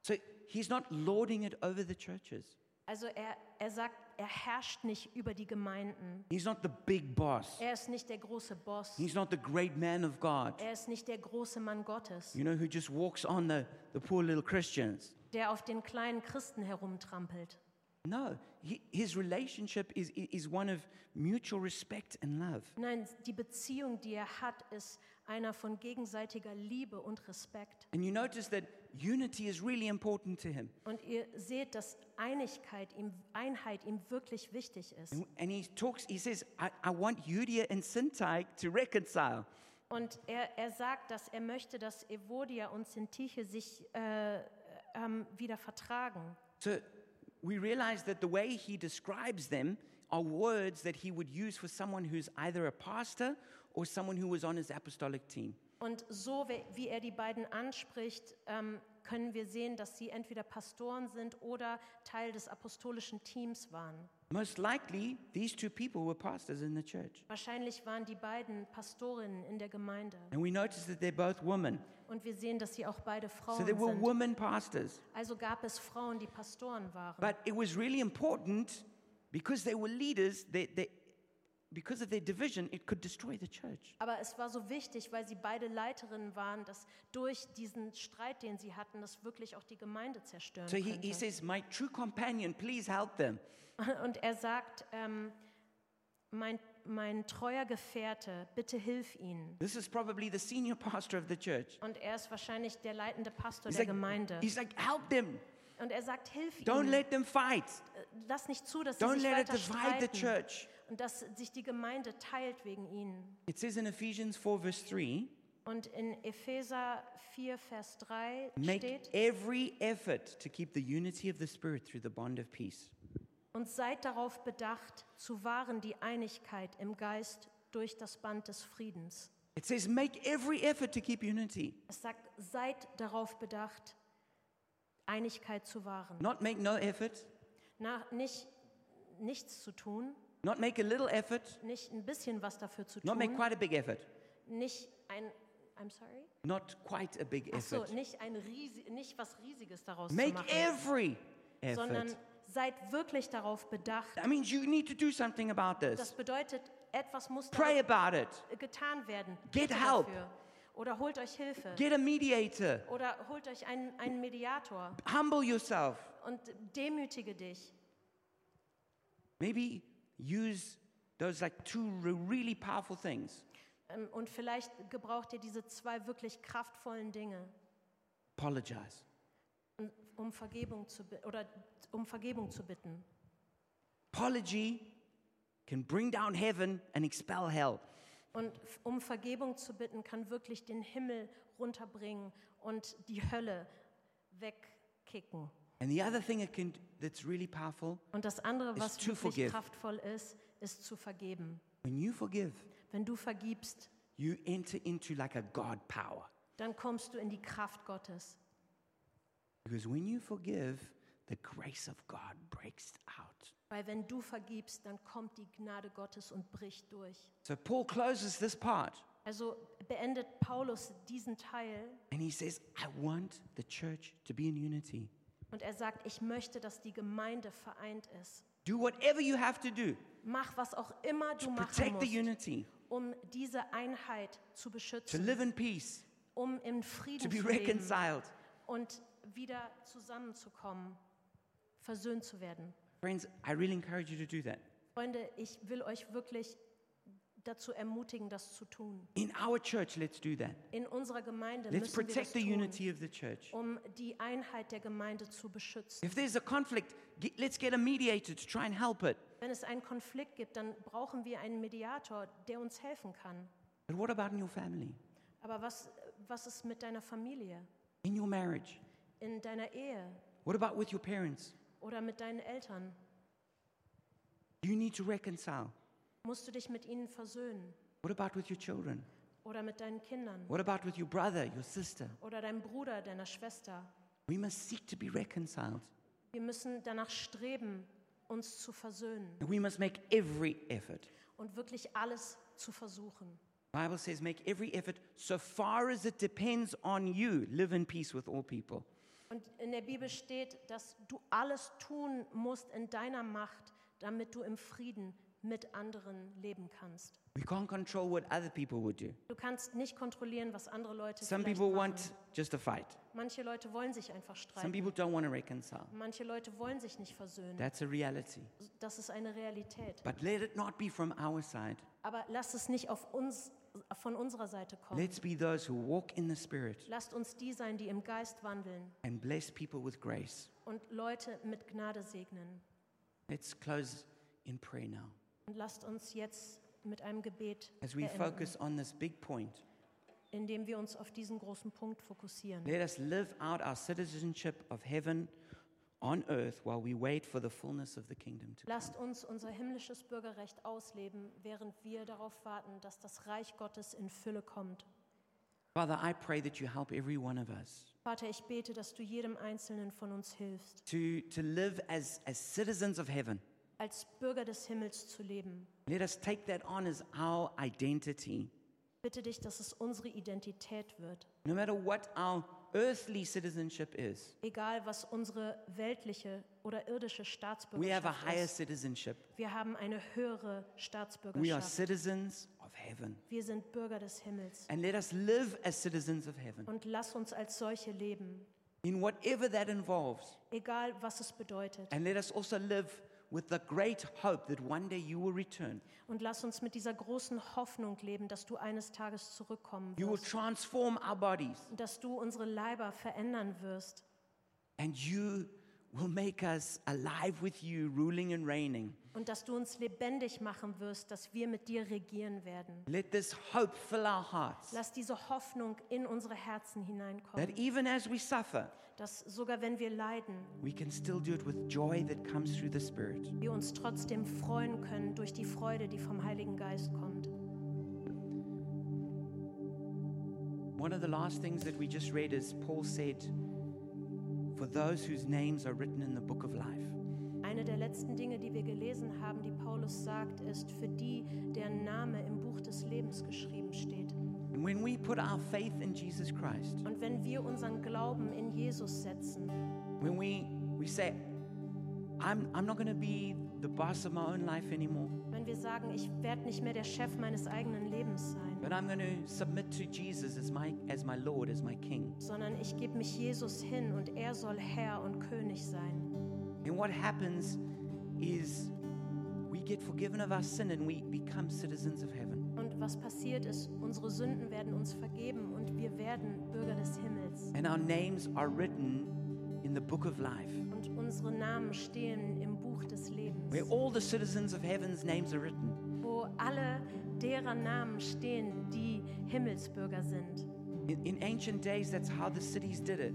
So he's not lording it over the churches.
Also er, er sagt, er herrscht nicht über die Gemeinden.
He's not the big boss.
Er ist nicht der große Boss.
He's not the great man of God,
Er ist nicht der große Mann Gottes,
you know, who just walks on the, the poor little Christians.
der auf den kleinen Christen herumtrampelt.
No, he, his relationship is, is one of mutual respect and love.
Nein, die Beziehung, die er hat, ist einer von gegenseitiger Liebe und Respekt.
And you notice that unity is really important to him.
Und ihr seht, dass Einigkeit ihm, Einheit ihm wirklich wichtig ist.
And, and he talks, he says, I, I want Eudia and Syntyche to reconcile.
Und er, er sagt, dass er möchte, dass Evodia und Sintiche sich äh, ähm, wieder vertragen.
So we realize that the way he describes them are words that he would use for someone who's either a pastor or someone who was on his apostolic team.
Und so wie er die beiden anspricht, ähm, können wir sehen, dass sie entweder Pastoren sind oder Teil des apostolischen Teams waren.
Most likely, these two people were pastors in the church.
Wahrscheinlich waren die beiden Pastorinnen in der Gemeinde.
And we notice that they're both women.
Und wir sehen, dass sie auch beide
So
Frauen
they were
sind.
women pastors.
Also gab es Frauen, die Pastoren waren.
But it was really important because they were leaders, they, they, because of their division, it could destroy the church.
Aber es war so wichtig, weil sie beide Leiterinnen waren, dass durch diesen Streit, den sie hatten, das wirklich auch die Gemeinde zerstören
So he, he
könnte.
says, My true companion, please help them.
Und er sagt, ähm, mein, mein treuer Gefährte, bitte hilf ihnen.
This is probably the senior pastor of the church.
Und er ist wahrscheinlich der leitende Pastor
He's
der
like,
Gemeinde.
he's like, Help them.
Und er sagt, hilf
Don't
ihnen.
let them fight.
Lass nicht zu, dass sie
Don't
sich
let it
weiter
divide the
streiten
church.
Und dass sich die Gemeinde teilt wegen ihnen.
It says in Ephesians 4, verse 3
Und in Epheser 4, Vers 3
make
steht,
every effort to keep the unity of the Spirit through the bond of peace.
Und seid darauf bedacht, zu wahren die Einigkeit im Geist durch das Band des Friedens.
It says, make every effort to keep unity.
Es sagt, seid darauf bedacht, Einigkeit zu wahren.
Not make no effort,
Na, nicht nichts zu tun,
not make a little effort,
nicht ein bisschen was dafür zu
not make
tun,
quite a big effort,
nicht ein, I'm sorry?
not quite a big
Ach so,
effort.
nicht, ein riesi nicht was Riesiges daraus
Make
zu machen,
every
sondern
effort.
seid wirklich darauf bedacht.
That means you need to do something about
Das
this.
bedeutet, etwas muss
Pray about it.
getan werden.
Get
Bitte
help.
Dafür. Oder holt euch Hilfe.
Get a mediator.
Oder holt euch einen, einen Mediator
Humble yourself.
und demütige dich.
Maybe use those like two re- really powerful things.
Ähm, Und vielleicht gebraucht ihr diese zwei wirklich kraftvollen Dinge,
Apologize.
um- Vergebung zu, oder um Vergebung zu bitten.
Apology can bring down heaven and expel hell.
Und um Vergebung zu bitten, kann wirklich den Himmel runterbringen und die Hölle wegkicken.
And the other thing it can, that's really powerful,
Und das andere,
Is
was
to
wirklich
forgive.
kraftvoll ist, ist zu vergeben.
when you forgive,
Wenn du vergibst,
you enter into like a God power.
dann kommst du in die Kraft Gottes.
Because when you forgive, the grace of God breaks out.
Weil wenn du vergibst, dann kommt die Gnade Gottes und bricht durch.
So Paul closes this part
Also beendet Paulus diesen Teil
and he says, I want the church to be in unity.
Und er sagt, ich möchte, dass die Gemeinde vereint ist.
Do whatever you have to do
Mach, was auch immer
to
du machen
protect the
musst,
unity,
um diese Einheit zu
to
beschützen,
live in peace,
um im
to
Frieden
be
zu leben
reconciled.
und wieder zusammenzukommen, versöhnt zu werden.
Friends, I really encourage you to do that.
Freunde, ich will euch wirklich dazu ermutigen, das zu tun.
In our church, let's do that.
In unserer Gemeinde
Let's
müssen wir das
protect the
tun,
unity of the church.
um die Einheit der Gemeinde zu beschützen.
If there's a conflict, get, let's get a mediator to try and help it.
Wenn es einen Konflikt gibt, dann brauchen wir einen Mediator, der uns helfen kann.
But what about in your family,
Aber was, was ist mit deiner Familie,
in your marriage?
in deiner Ehe
What about with your parents?
oder mit deinen Eltern?
You need to reconcile.
Musst du dich mit ihnen versöhnen
What about with your children?
oder mit deinen Kindern
What about with your brother, your sister?
oder deinem Bruder, deiner Schwester?
We must seek to be reconciled.
Wir müssen danach streben, uns zu versöhnen
we must make every effort.
und wirklich alles zu versuchen.
Bible says make every effort so far as it depends on you. Live in peace with all people.
Und in der Bibel steht, dass du alles tun musst in deiner Macht, damit du im Frieden mit anderen leben kannst.
We can't control what other people would do.
Du kannst nicht kontrollieren, was andere Leute
Some
vielleicht
people
machen.
want just a fight.
Manche Leute wollen sich einfach
Some
streiten.
people don't want to reconcile.
Manche Leute wollen sich nicht versöhnen.
That's a reality.
Das ist eine Realität.
But let it not be from our side.
Aber lasst es nicht auf uns, von unserer Seite kommen.
Let's be those who walk in the Spirit
Lasst uns die sein, die im Geist wandeln
and bless people with grace.
und Leute mit Gnade segnen.
Let's close in prayer now
Und lasst uns jetzt mit einem Gebet
as we
beenden,
focus on this big point.
indem wir uns auf diesen großen Punkt fokussieren.
Let us live out our citizenship of heaven on earth while we wait for the fullness of the kingdom to come.
Lasst uns unser himmlisches Bürgerrecht ausleben, während wir darauf warten, dass das Reich Gottes in Fülle kommt.
Father, I pray that you help every one of us
Vater, ich bete, dass du jedem Einzelnen von uns hilfst,
to, to live as, as citizens of heaven.
Als Bürger des Himmels zu leben.
Let us take that on as our identity.
Bitte dich, dass es unsere Identität wird.
No matter what our earthly citizenship is,
Egal, was unsere weltliche oder irdische
we have a
Staatsbürgerschaft
higher
ist.
citizenship.
Wir haben eine höhere
We are
Staatsbürgerschaft.
citizens of heaven.
Wir sind Bürger des Himmels.
And let us live as citizens of heaven
Und lass uns als solche leben,
in whatever that involves.
egal was es bedeutet.
And let us also live with the great hope that one day you will return.
Und lass uns mit dieser großen Hoffnung leben, dass du eines Tages zurückkommen
You will
wirst.
transform our bodies
Dass du unsere Leiber verändern wirst.
and you will make us alive with you, ruling and reigning.
Und dass du uns lebendig machen wirst, dass wir mit dir regieren werden.
Let this hope fill our hearts.
Lass diese Hoffnung in unsere Herzen
That
hineinkommen,
even as we suffer,
dass sogar wenn wir leiden,
we can still do it with joy that comes through the Spirit.
wir uns trotzdem freuen können durch die Freude, die vom Heiligen Geist kommt.
One of the last things that we just read is Paul said, For those whose names are written in the book of life.
Eine der letzten Dinge, die wir gelesen haben, die Paulus sagt, ist für die, deren Name im Buch des Lebens geschrieben steht.
And when we put our faith in Jesus Christ,
Und wenn wir unseren Glauben in Jesus setzen,
when we, we say, I'm, I'm not going to be the boss of my own life anymore,
wenn wir sagen, ich werde nicht mehr der Chef meines eigenen Lebens sein,
but I'm going to submit to Jesus as my, as my Lord, as my King.
sondern ich gebe mich Jesus hin und er soll Herr und König sein.
And what happens is we get forgiven of our sin and we become citizens of heaven.
Und was passiert ist, unsere Sünden werden uns vergeben und wir werden Bürger des Himmels.
And our names are written in the book of life,
Und unsere Namen stehen im Buch des Lebens,
where all the citizens of heaven's names are written.
wo alle derer Namen stehen, die Himmelsbürger sind.
In, in ancient days, that's how the cities did it.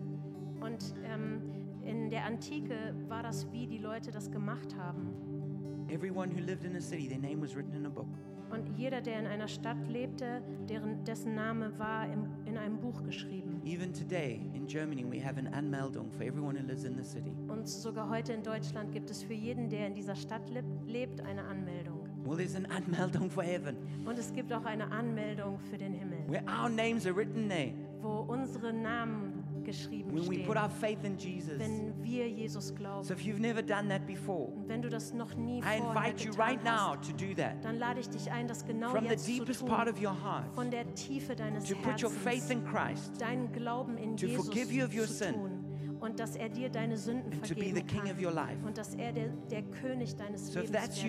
Und ähm, in der Antike war das, wie die Leute das gemacht haben.
Everyone who lived in a city, their name was written in a book.
Und jeder, der in einer Stadt lebte, deren, dessen Name war im, in einem Buch geschrieben.
Even today in Germany, we have an Anmeldung for everyone who lives in the city.
Und sogar heute in Deutschland gibt es für jeden, der in dieser Stadt leb, lebt, eine Anmeldung.
Well, there's an Anmeldung for heaven,
Und es gibt auch eine Anmeldung für den Himmel,
where our names are written there.
wo unsere Namen geschrieben
When we put our faith in Jesus.
wenn wir Jesus glauben.
So if you've never done that before,
Und wenn du das noch nie
I
vorher
invite you right now to do that.
dann lade ich dich ein, das genau
From the
jetzt zu
deepest part
tun.
of your heart,
Von der Tiefe deines
to put your faith
Herzens,
in Christ
deinen Glauben in
to
Jesus
forgive you of your
zu
sin
tun. Und dass er dir deine Sünden
the
vergeben
king of your
kann. Und dass er der, der König deines
So
Lebens
that's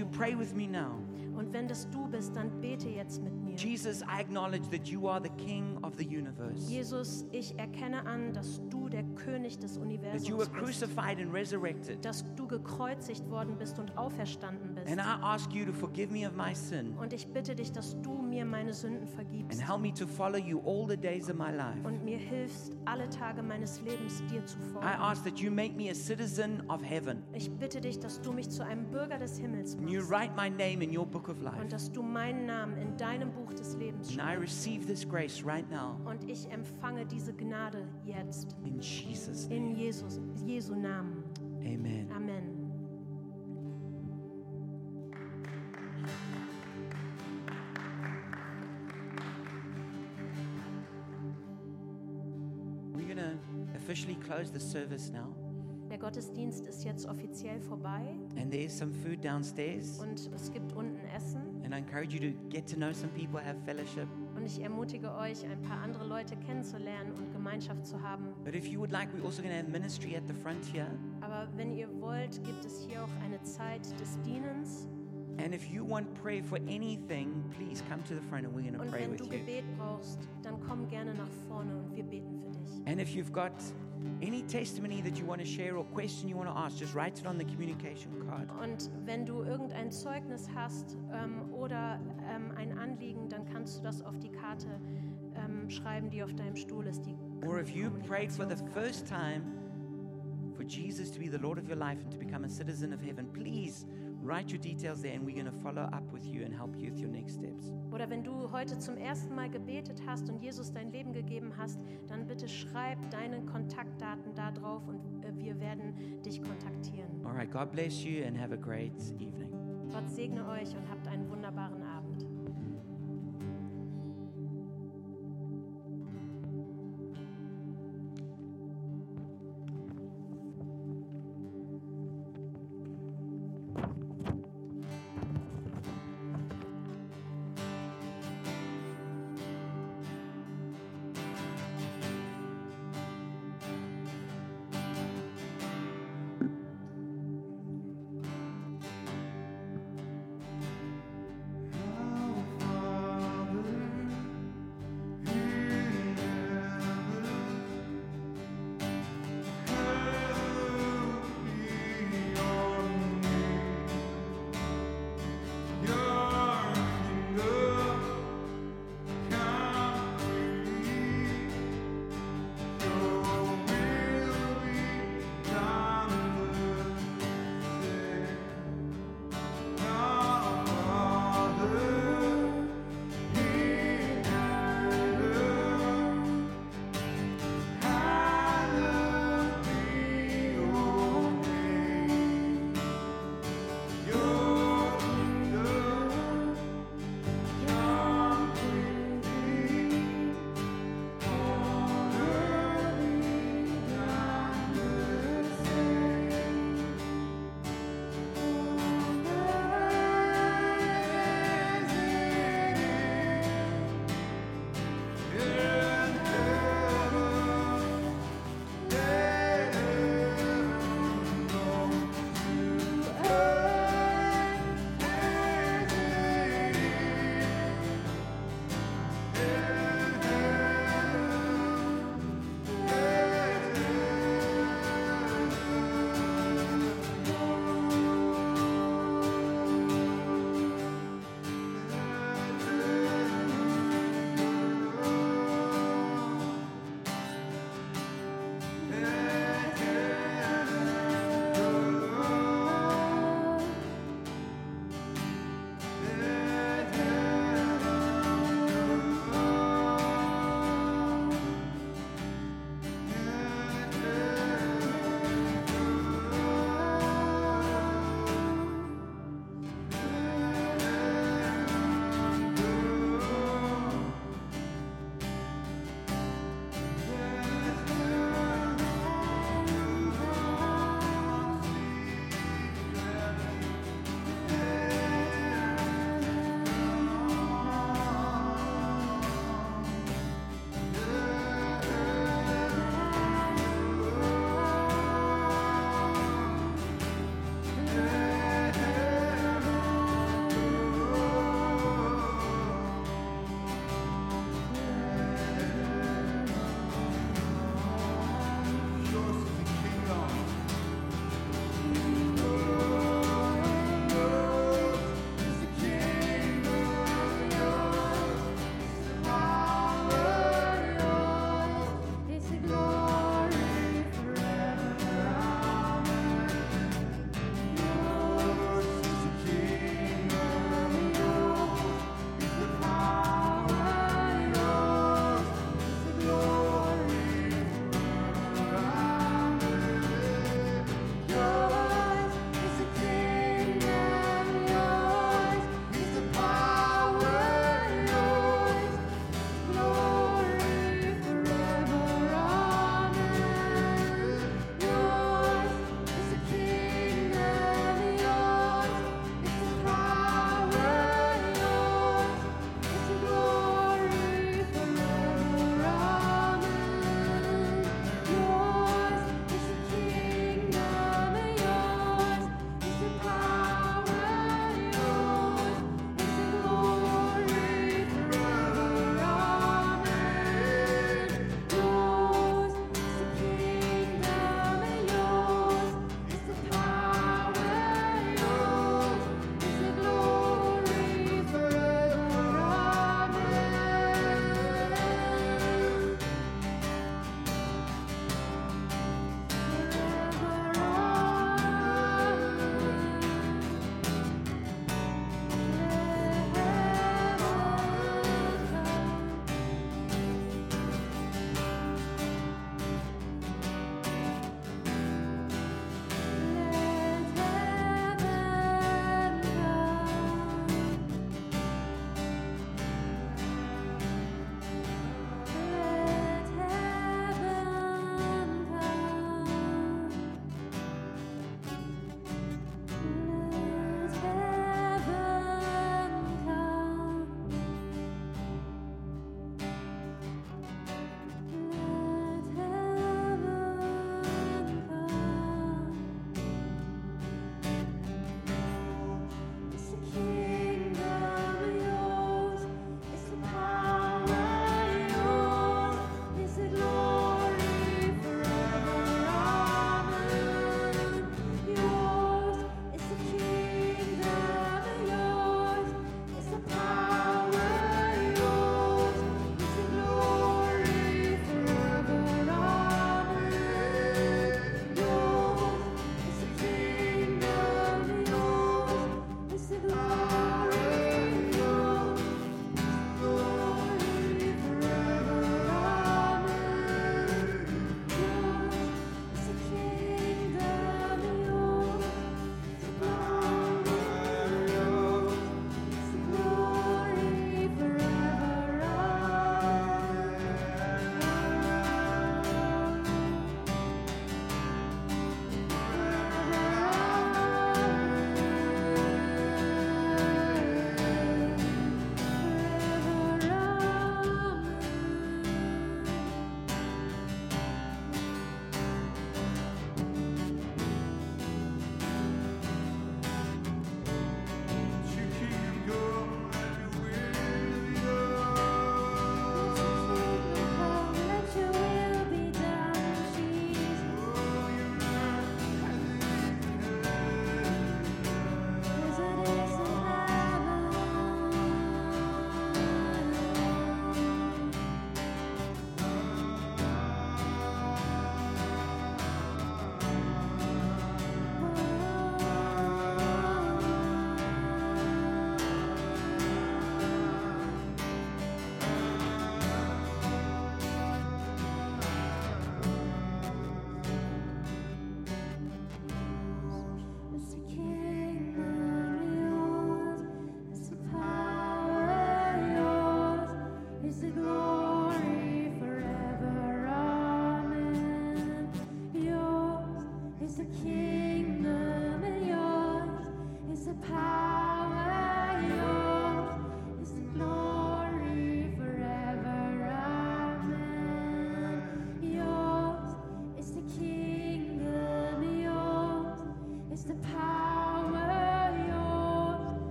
Und wenn das du bist, dann bete jetzt mit mir.
Jesus, I acknowledge that you are the king of the universe.
Jesus, ich erkenne an, dass du der König des
That you were
Universums bist.
crucified and resurrected.
Dass du gekreuzigt worden bist und auferstanden bist.
And I ask you to forgive me of my sin
Und ich bitte dich, dass du mir meine Sünden
and
vergibst
help me to follow you all the days of my life.
und mir hilfst, alle Tage meines Lebens dir zu
I
folgen.
ask that you make me a citizen of heaven.
Ich bitte dich, dass du mich zu einem Bürger des Himmels
And you
machst
write my name in your book of life.
und dass du meinen Namen in deinem Buch des Lebens
And I
schreibst.
receive this grace right now
Und ich empfange diese Gnade jetzt
in Jesus' name.
in Jesus, Jesu Namen.
Amen.
Amen.
Officially close the service now.
Der Gottesdienst ist jetzt offiziell vorbei
And there's some food downstairs.
und es gibt unten Essen.
And I encourage you to get to know some people, have fellowship.
Und ich ermutige euch, ein paar andere Leute kennenzulernen und Gemeinschaft zu haben.
But if you would like, we're also going to have ministry at the front here.
Aber wenn ihr wollt, gibt es hier auch eine Zeit des Dienens.
And if you want prayer for anything, please come to the front and we're going to
Und
pray
wenn
with
du
you.
Gebet brauchst, dann komm gerne nach vorne und wir beten für.
And if you've got any testimony that you want to share or question you want to ask, just write it on the communication card.
Und wenn du irgendein Zeugnis hast ähm, oder ähm, ein Anliegen, dann kannst du das auf die Karte ähm, schreiben, die auf deinem Stuhl ist. Die
Or if you prayed for the first time for Jesus to be the Lord of your life and to become a citizen of heaven, please write your details there and we're going to follow up with you and help you with your next steps.
Oder wenn du heute zum ersten Mal gebetet hast und Jesus dein Leben gegeben hast, dann bitte schreib deine Kontaktdaten da drauf und äh, wir werden dich kontaktieren.
All right, God bless you and have a great evening.
Gott segne euch und habt einen wunderbaren Abend.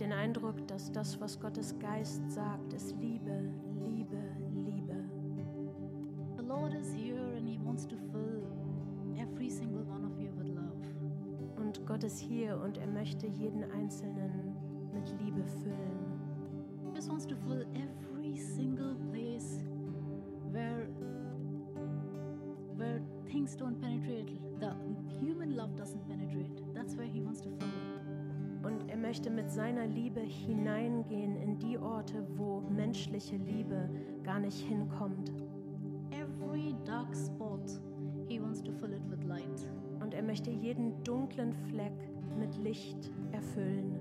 Den Eindruck, dass das, was Gottes Geist sagt, ist Liebe, Liebe, Liebe.
The Lord is here and He wants to fill every single one of you with love.
Und Gott ist hier und er möchte jeden Einzelnen mit Liebe füllen.
He just wants to fill every single place where where things don't penetrate. The human love doesn't penetrate. That's where He wants to fill.
Und er möchte mit seiner Liebe hineingehen in die Orte, wo menschliche Liebe gar nicht hinkommt.
Every dark spot, He wants to fill it with light.
Und er möchte jeden dunklen Fleck mit Licht erfüllen.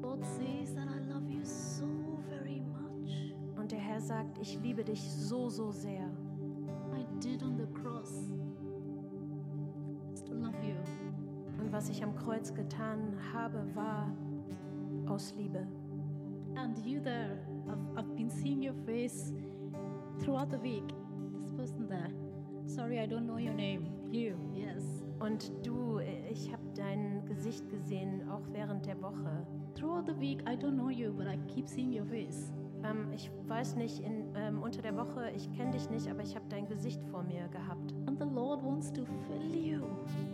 God says that I love you so very much.
Und der Herr sagt, ich liebe dich so, so sehr.
I did on the cross
was ich am Kreuz getan habe, war aus Liebe.
And you there, I've, I've been seeing your face throughout the week. This person there. Sorry, I don't know your name. You, yes.
Und du, ich habe dein Gesicht gesehen, auch während der Woche.
Throughout the week, I don't know you, but I keep seeing your face.
Ähm, ich weiß nicht, in, ähm, unter der Woche, ich kenne dich nicht, aber ich habe dein Gesicht vor mir gehabt.
And the Lord wants to fill you.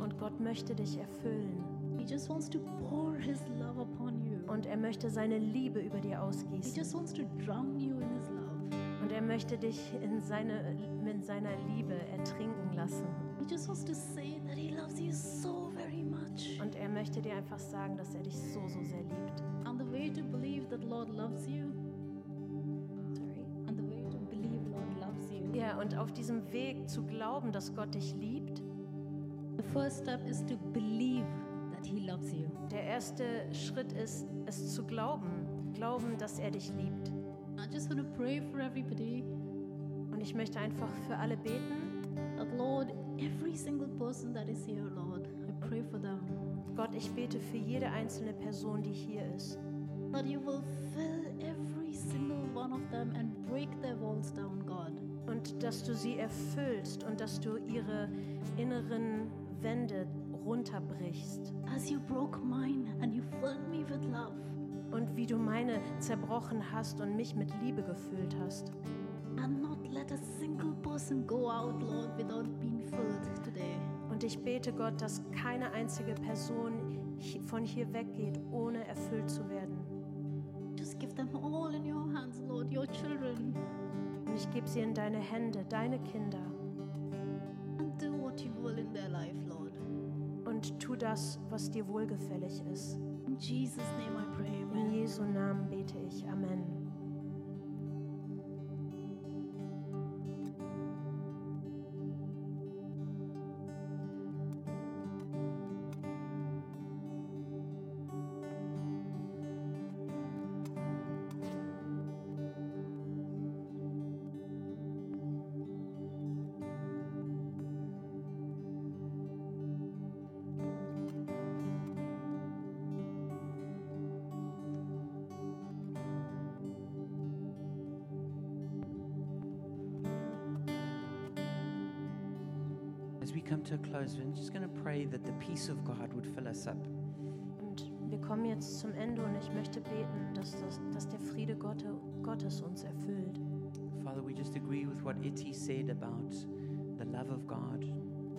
Und Gott möchte dich erfüllen.
He just wants to pour His love upon you.
Und er möchte seine Liebe über dir
He
ausgießen.
just wants to drown you in His love.
Und er möchte dich in seine, mit seiner Liebe ertrinken lassen.
He just wants to say that He loves you so very much.
Und er möchte dir einfach sagen, dass er dich so, so sehr liebt.
And the way to believe that Lord loves you,
und auf diesem Weg zu glauben, dass Gott dich liebt,
the first step is to believe that He loves you.
der erste Schritt ist, es zu glauben. Glauben, dass er dich liebt.
I just want to pray for everybody
Und ich möchte einfach für alle beten.
that Lord, every single person that is here, Lord, I pray for them.
Gott, ich bete für jede einzelne Person, die hier ist.
That you will fill every single one of them and break their walls down, God.
Und dass du sie erfüllst und dass du ihre inneren Wände runterbrichst.
As you broke mine and you filled me with love.
Und wie du meine zerbrochen hast und mich mit Liebe gefüllt hast.
And not let a single person go out, Lord, without being filled today.
Und ich bete Gott, dass keine einzige Person von hier weggeht, ohne erfüllt zu werden.
Just give them all in your hands, Lord, your children,
Und ich gebe sie in deine Hände, deine Kinder.
and do what you will in their life, Lord.
Und tu das, was dir wohlgefällig ist.
In Jesus' name I pray,
In
amen.
Jesu Namen bete ich. Amen.
Close, we're just going to pray that the peace of God would fill us up.
Und wir kommen jetzt zum Ende und ich möchte beten, dass, das, dass der Friede Gotte, Gottes uns erfüllt.
Father, we just agree with what Iti said about the love of God.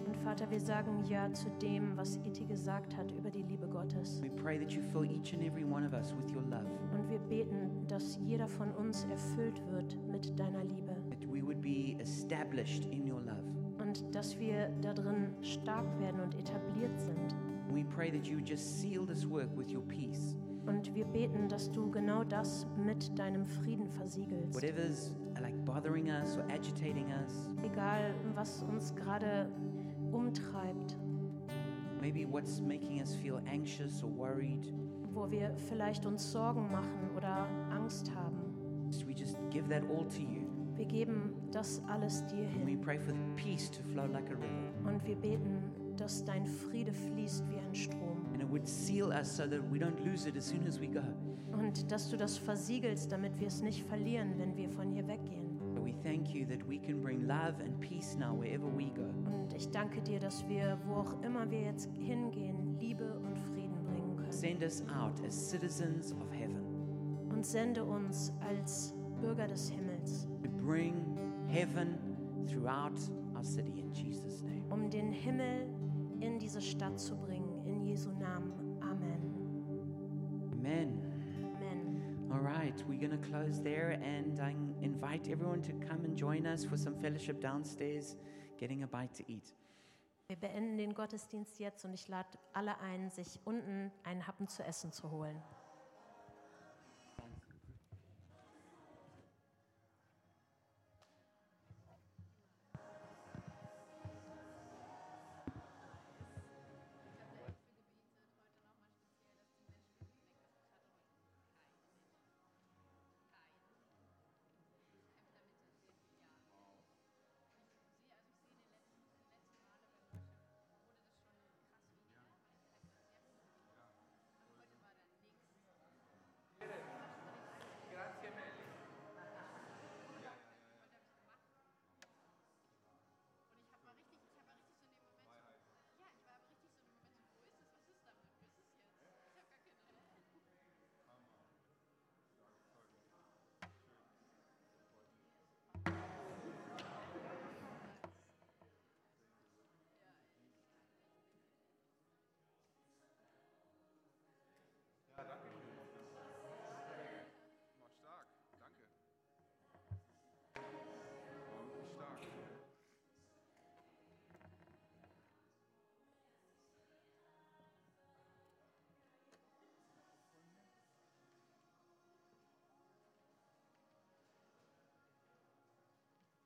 Und Vater, wir sagen Ja zu dem, was Iti gesagt hat über die Liebe Gottes.
We pray that you fill each and every one of us with your love,
Und wir beten, dass jeder von uns erfüllt wird mit deiner Liebe.
that we would be established in your.
Und dass wir darin stark werden und etabliert sind.
We pray that you just seal this work with your peace.
Und wir beten, dass du genau das mit deinem Frieden versiegelst.
Whatever's like bothering us or agitating us,
Egal, was uns gerade umtreibt,
maybe what's making us feel anxious or worried,
wo wir vielleicht uns Sorgen machen oder Angst haben.
so we just give that all to you.
Wir geben das alles dir
And we
hin.
pray for peace to flow like a river.
Und wir beten, dass dein Friede fließt wie ein Strom.
And it would seal us so that we don't lose it as soon as we go.
Und dass du das versiegelst, damit wir es nicht verlieren, wenn wir von hier weggehen.
We thank you that we can bring love and peace now wherever we go.
Und ich danke dir, dass wir, wo auch immer wir jetzt hingehen, Liebe und Frieden bringen können.
Send us out as citizens of heaven
Und sende uns als Bürger des Himmels,
to bring heaven throughout our city in Jesus' name.
um den Himmel in diese Stadt zu bringen. In Jesu Namen. Amen.
Amen.
Amen.
All right, we're going to close there and I invite everyone to come and join us for some fellowship downstairs, getting a bite to eat.
Wir beenden den Gottesdienst jetzt und ich lade alle ein, sich unten einen Happen zu essen zu holen.